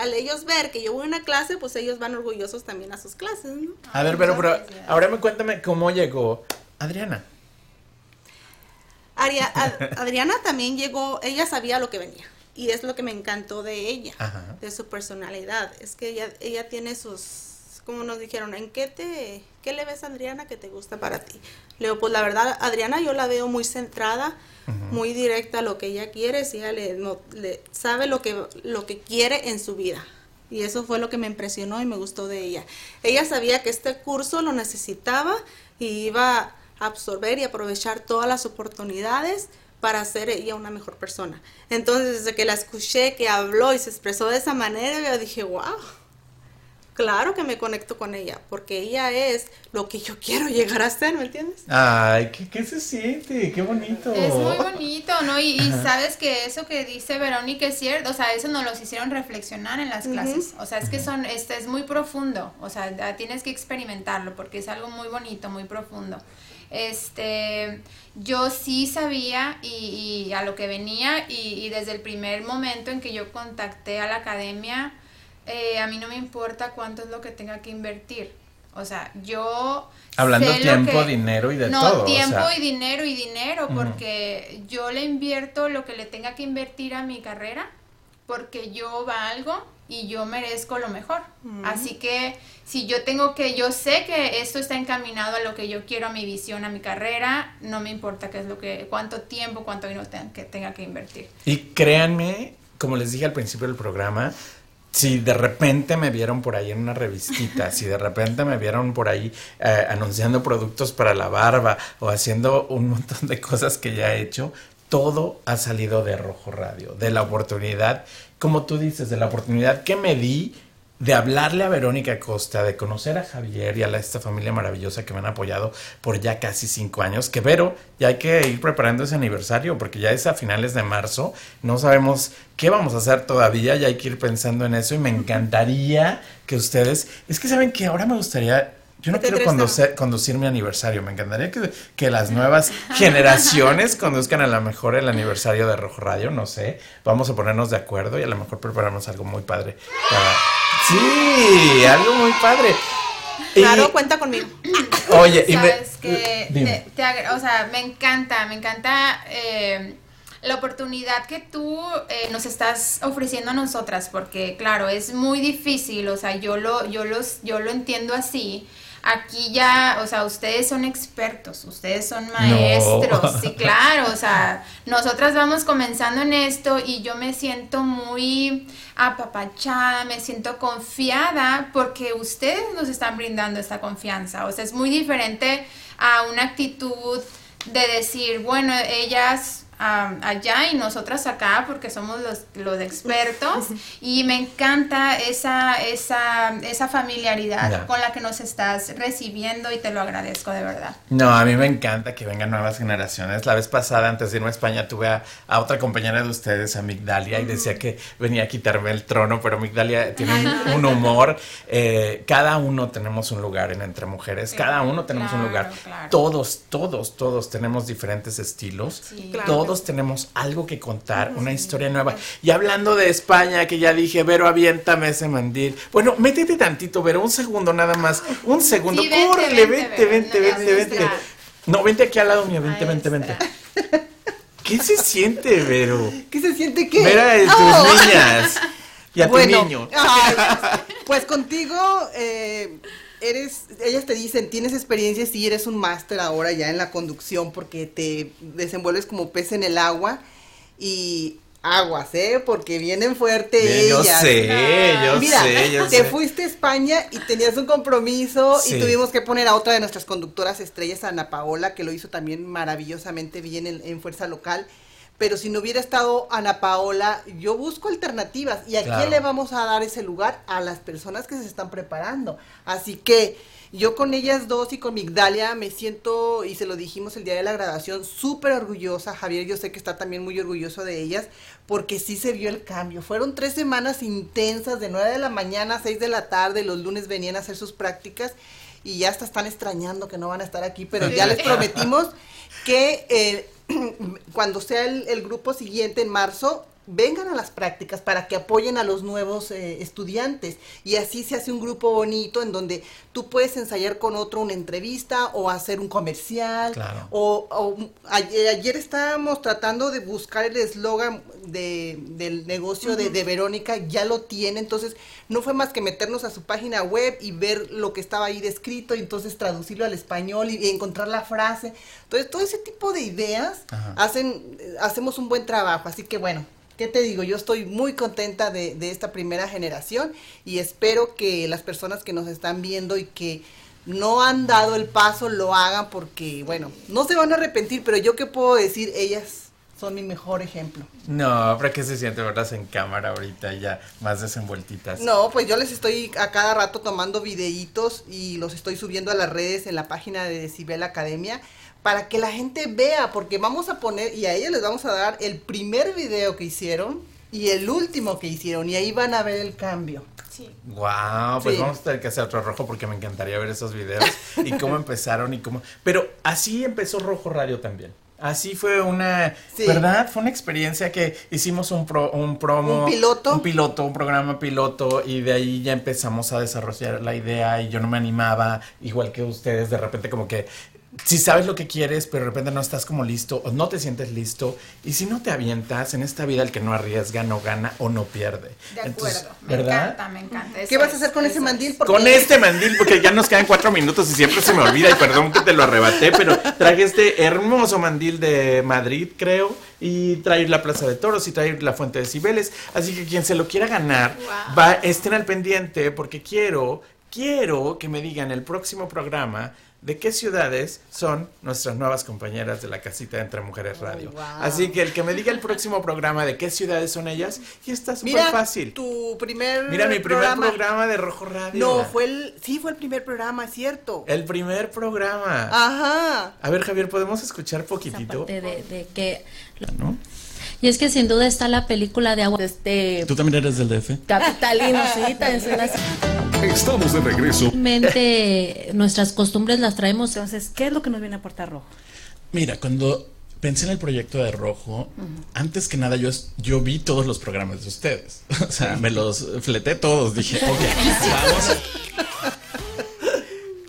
al, ellos ver que yo voy a una clase, pues ellos van orgullosos también a sus clases, ¿no? A ver, pero, pero ahora me cuéntame cómo llegó Adriana. Aria- Ad- Adriana también llegó, ella sabía lo que venía. Y es lo que me encantó de ella, Ajá. de su personalidad. Es que ella, ella tiene sus, como nos dijeron, ¿en qué te, qué le ves a Adriana que te gusta para ti? Le digo, pues la verdad, Adriana yo la veo muy centrada, muy directa a lo que ella quiere, si ella le, no- le- sabe lo que, lo que quiere en su vida. Y eso fue lo que me impresionó y me gustó de ella. Ella sabía que este curso lo necesitaba y iba a absorber y aprovechar todas las oportunidades para ser ella una mejor persona. Entonces, desde que la escuché, que habló y se expresó de esa manera, yo dije, wow, claro que me conecto con ella, porque ella es lo que yo quiero llegar a ser, ¿me entiendes? Ay, ¿qué, qué se siente? Qué bonito. Es muy bonito, ¿no? Y, y sabes que eso que dice Verónica es cierto, o sea, eso nos los hicieron reflexionar en las clases, o sea, es que son, este es muy profundo, o sea, tienes que experimentarlo porque es algo muy bonito, muy profundo. Este, yo sí sabía y, y a lo que venía y, y desde el primer momento en que yo contacté a la academia, eh, a mí no me importa cuánto es lo que tenga que invertir. O sea, yo... Hablando sé lo tiempo, que- dinero y de no, todo. o tiempo sea. y dinero y dinero, porque yo le invierto lo que le tenga que invertir a mi carrera, porque yo valgo y yo merezco lo mejor. Así que si yo tengo que, yo sé que esto está encaminado a lo que yo quiero, a mi visión, a mi carrera, no me importa qué es lo que, cuánto tiempo, cuánto dinero tenga que, tenga que invertir. Y créanme, como les dije al principio del programa, si de repente me vieron por ahí en una revistita, si de repente me vieron por ahí eh, anunciando productos para la barba o haciendo un montón de cosas que ya he hecho, todo ha salido de Rojo Radio, de la oportunidad, como tú dices, de la oportunidad que me di de hablarle a Verónica Costa, de conocer a Javier y a esta familia maravillosa que me han apoyado por ya casi cinco años, que Vero, ya hay que ir preparando ese aniversario, porque ya es a finales de marzo, no sabemos qué vamos a hacer todavía, ya hay que ir pensando en eso y me encantaría que ustedes, es que saben que ahora me gustaría... Yo no quiero conducir, conducir mi aniversario, me encantaría que, que las nuevas generaciones [laughs] conduzcan a lo mejor el aniversario de Rojo Radio, no sé, vamos a ponernos de acuerdo y a lo mejor preparamos algo muy padre para... Sí, algo muy padre. Y- Claro, cuenta conmigo. [coughs] Oye, y me- Sabes que, dime. te- te agra- o sea, me encanta, me encanta eh, la oportunidad que tú eh, nos estás ofreciendo a nosotras, porque claro, es muy difícil, o sea, yo lo, yo los, yo lo entiendo así. Aquí ya, o sea, ustedes son expertos, ustedes son maestros, sí, [laughs] claro, o sea, nosotras vamos comenzando en esto y yo me siento muy apapachada, me siento confiada porque ustedes nos están brindando esta confianza, o sea, es muy diferente a una actitud de decir, bueno, ellas allá y nosotras acá porque somos los, los expertos [laughs] y me encanta esa, esa, esa familiaridad con la que nos estás recibiendo y te lo agradezco de verdad. No, a mí me encanta que vengan nuevas generaciones. La vez pasada, antes de irme a España, tuve a, a otra compañera de ustedes, a Migdalia, y decía que venía a quitarme el trono, pero Migdalia tiene un, [laughs] un humor. eh, cada uno tenemos un lugar en Entre Mujeres, cada uno tenemos un lugar. claro. Todos, todos, todos tenemos diferentes estilos. Sí. Claro. Todos tenemos algo que contar, una historia nueva. Y hablando de España, que ya dije, Vero, aviéntame ese mandil. Bueno, métete tantito, Vero, un segundo nada más. Un segundo. Sí, vente, Córrele, vente, vente, vente, vente. No, vente aquí al lado mío, vente, vente, vente. [laughs] ¿Qué se siente, Vero? ¿Qué se siente qué? Ver a tus Oh. niñas y a bueno, tu niño. ay, pues contigo, eh, eres, ellas te dicen, tienes experiencia y eres un máster ahora ya en la conducción porque te desenvuelves como pez en el agua y aguas, ¿eh? Porque vienen fuerte Bien, yo ellas. sé, yo Mira, sé, yo te sé. fuiste a España y tenías un compromiso Sí. y tuvimos que poner a otra de nuestras conductoras estrellas, Ana Paola, que lo hizo también maravillosamente bien en, en Fuerza Local. Pero si no hubiera estado Ana Paola, yo busco alternativas. ¿Y a Claro. quién le vamos a dar ese lugar? A las personas que se están preparando. Así que yo con ellas dos y con Migdalia me siento, y se lo dijimos el día de la grabación, súper orgullosa. Javier, yo sé que está también muy orgulloso de ellas, porque sí se vio el cambio. Fueron tres semanas intensas, de 9 de la mañana a 6 de la tarde, los lunes venían a hacer sus prácticas y ya hasta están extrañando que no van a estar aquí, pero ya les prometimos que eh, [clears throat] cuando sea el, el grupo siguiente en marzo, vengan a las prácticas para que apoyen a los nuevos eh, estudiantes y así se hace un grupo bonito en donde tú puedes ensayar con otro una entrevista o hacer un comercial Claro. o, o ayer, ayer estábamos tratando de buscar el eslogan de, del negocio de, de Verónica, ya lo tiene, entonces no fue más que meternos a su página web y ver lo que estaba ahí descrito y entonces traducirlo al español y, y encontrar la frase. Entonces todo ese tipo de ideas Ajá. hacen, eh, hacemos un buen trabajo, así que bueno. ¿Qué te digo? Yo estoy muy contenta de, de esta primera generación y espero que las personas que nos están viendo y que no han dado el paso lo hagan porque, bueno, no se van a arrepentir, pero yo qué puedo decir, ellas son mi mejor ejemplo. No, pero ¿qué se siente verlas en cámara ahorita ya más desenvueltitas? No, pues yo les estoy a cada rato tomando videitos y los estoy subiendo a las redes en la página de Decibel Academia para que la gente vea, porque vamos a poner, y a ellas les vamos a dar el primer video que hicieron y el último que hicieron, y ahí van a ver el cambio. Sí. Wow, pues Sí. vamos a tener que hacer otro rojo porque me encantaría ver esos videos y cómo empezaron y cómo. Pero así empezó Rojo Radio también. Así fue una, Sí. ¿verdad? Fue una experiencia que hicimos un, pro- un promo. Un piloto. Un piloto, un programa piloto y de ahí ya empezamos a desarrollar la idea y yo no me animaba, igual que ustedes, de repente como que si sabes lo que quieres, pero de repente no estás como listo o no te sientes listo y si no te avientas, en esta vida el que no arriesga no gana o no pierde. De acuerdo. Entonces, me ¿verdad? encanta, me encanta. ¿Qué Eso vas a hacer con ese es. mandil? Porque- Con este mandil, porque ya nos quedan cuatro minutos y siempre se me olvida, y perdón que te lo arrebaté, pero traje este hermoso mandil de Madrid, creo, y trae la Plaza de Toros y trae la Fuente de Cibeles. Así que quien se lo quiera ganar, Wow. va, estén al pendiente, porque quiero, quiero que me digan el próximo programa de qué ciudades son nuestras nuevas compañeras de la casita de Entre Mujeres Radio. wow. Así que el que me diga el próximo programa de qué ciudades son ellas, y está súper Mira, fácil. tu primer Mira mi primer programa. de Rojo Radio. No, fue el, sí fue el primer programa, es cierto. El primer programa. Ajá. A ver, Javier, ¿podemos escuchar poquitito? De, de que ¿No? y es que sin duda está la película de agua este también eres del DF? capitalino sí también [laughs] Estamos de regreso. mente nuestras costumbres las traemos Entonces, ¿qué es lo que nos viene a aportar rojo? Mira, cuando pensé en el proyecto de Rojo, antes que nada yo, yo vi todos los programas de ustedes. [laughs] O sea, me los fleté todos. Dije, [laughs] ok, vamos. a-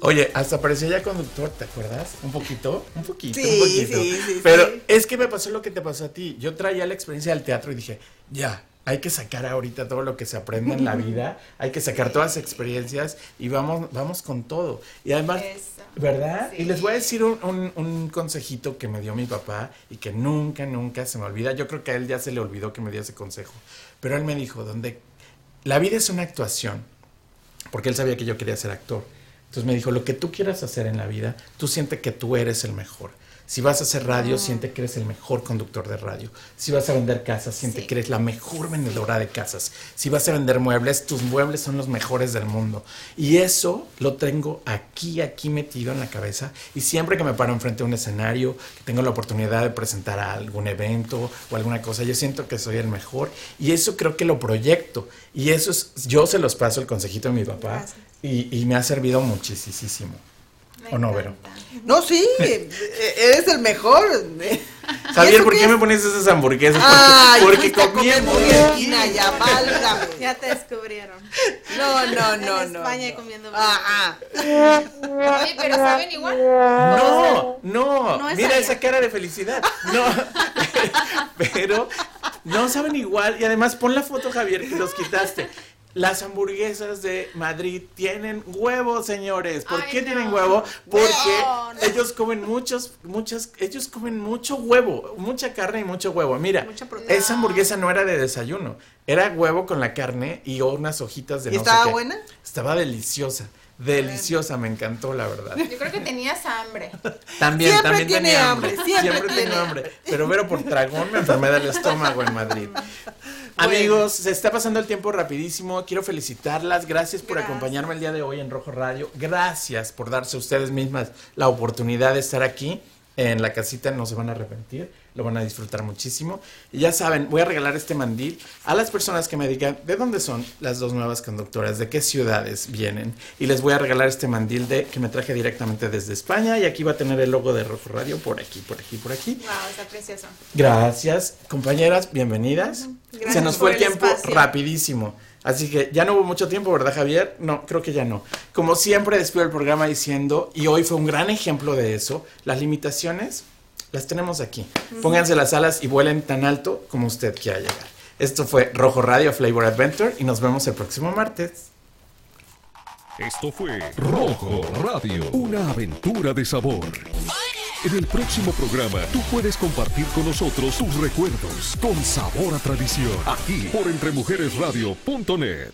Oye, hasta parecía ya conductor, ¿te acuerdas? Un poquito, un poquito, Sí, un poquito. sí, sí, Pero sí. es que me pasó lo que te pasó a ti. Yo traía la experiencia del teatro y dije, ya, hay que sacar ahorita todo lo que se aprende en la vida, hay que sacar todas las experiencias y vamos, vamos con todo. Y además, Eso. ¿verdad? Y les voy a decir un, un- un consejito que me dio mi papá y que nunca, nunca se me olvida. Yo creo que a él ya se le olvidó que me dio ese consejo. Pero él me dijo, donde la vida es una actuación, porque él sabía que yo quería ser actor. Entonces me dijo, lo que tú quieras hacer en la vida, tú sientes que tú eres el mejor. Si vas a hacer radio, siente que eres el mejor conductor de radio. Si vas a vender casas, siente Sí. que eres la mejor vendedora de casas. Si vas a vender muebles, tus muebles son los mejores del mundo. Y eso lo tengo aquí, aquí metido en la cabeza. Y siempre que me paro enfrente de un escenario, que tengo la oportunidad de presentar a algún evento o alguna cosa, yo siento que soy el mejor. Y eso creo que lo proyecto. Y eso es, yo se los paso el consejito de mi papá. Y, y me ha servido muchísimo. ¿O no, Vero? No, sí, e- eres el mejor. [laughs] Javier, ¿por qué me pones esas hamburguesas? Ay, Porque, a porque comí ya, válgame. Ya te descubrieron. No, no, no, en no. España no. comiendo Ah, Oye, pero ¿saben igual? No, no, No es mira allá. esa cara de felicidad. No, [laughs] pero no saben igual. Y además, pon la foto, Javier, que los quitaste. Las hamburguesas de Madrid tienen huevo, señores. ¿Por Ay, qué no. tienen huevo? Porque No, no. ellos comen muchos, muchas, ellos comen mucho huevo, mucha carne y mucho huevo. Mira, esa hamburguesa no era de desayuno, era huevo con la carne y unas hojitas de ¿Y no sé estaba qué. buena? Estaba deliciosa, deliciosa, me encantó la verdad. Yo creo que tenías hambre. [laughs] También, Siempre también tiene tenía hambre, hambre. siempre Siempre, hambre. Pero Vero por tragón me enfermé del estómago en Madrid. Bueno. Amigos, se está pasando el tiempo rapidísimo. Quiero felicitarlas. Gracias por Gracias. acompañarme el día de hoy en Rojo Radio. Gracias por darse a ustedes mismas la oportunidad de estar aquí en la casita. No se van a arrepentir. Lo van a disfrutar muchísimo. Y ya saben, voy a regalar este mandil a las personas que me digan de dónde son las dos nuevas conductoras, de qué ciudades vienen. Y les voy a regalar este mandil de que me traje directamente desde España. Y aquí va a tener el logo de Rojo Radio por aquí, por aquí, por aquí. Wow, está precioso. Gracias, compañeras, bienvenidas. Gracias Se nos fue el el tiempo espacio. rapidísimo. Así que ya no hubo mucho tiempo, ¿verdad, Javier? No, creo que ya no. Como siempre, despido el programa diciendo, y hoy fue un gran ejemplo de eso, las limitaciones las tenemos aquí. Pónganse las alas y vuelen tan alto como usted quiera llegar. Esto fue Rojo Radio Flavor Adventure y nos vemos el próximo martes. Esto fue Rojo Radio, una aventura de sabor. En el próximo programa, tú puedes compartir con nosotros tus recuerdos con sabor a tradición, aquí por entremujeresradio.net.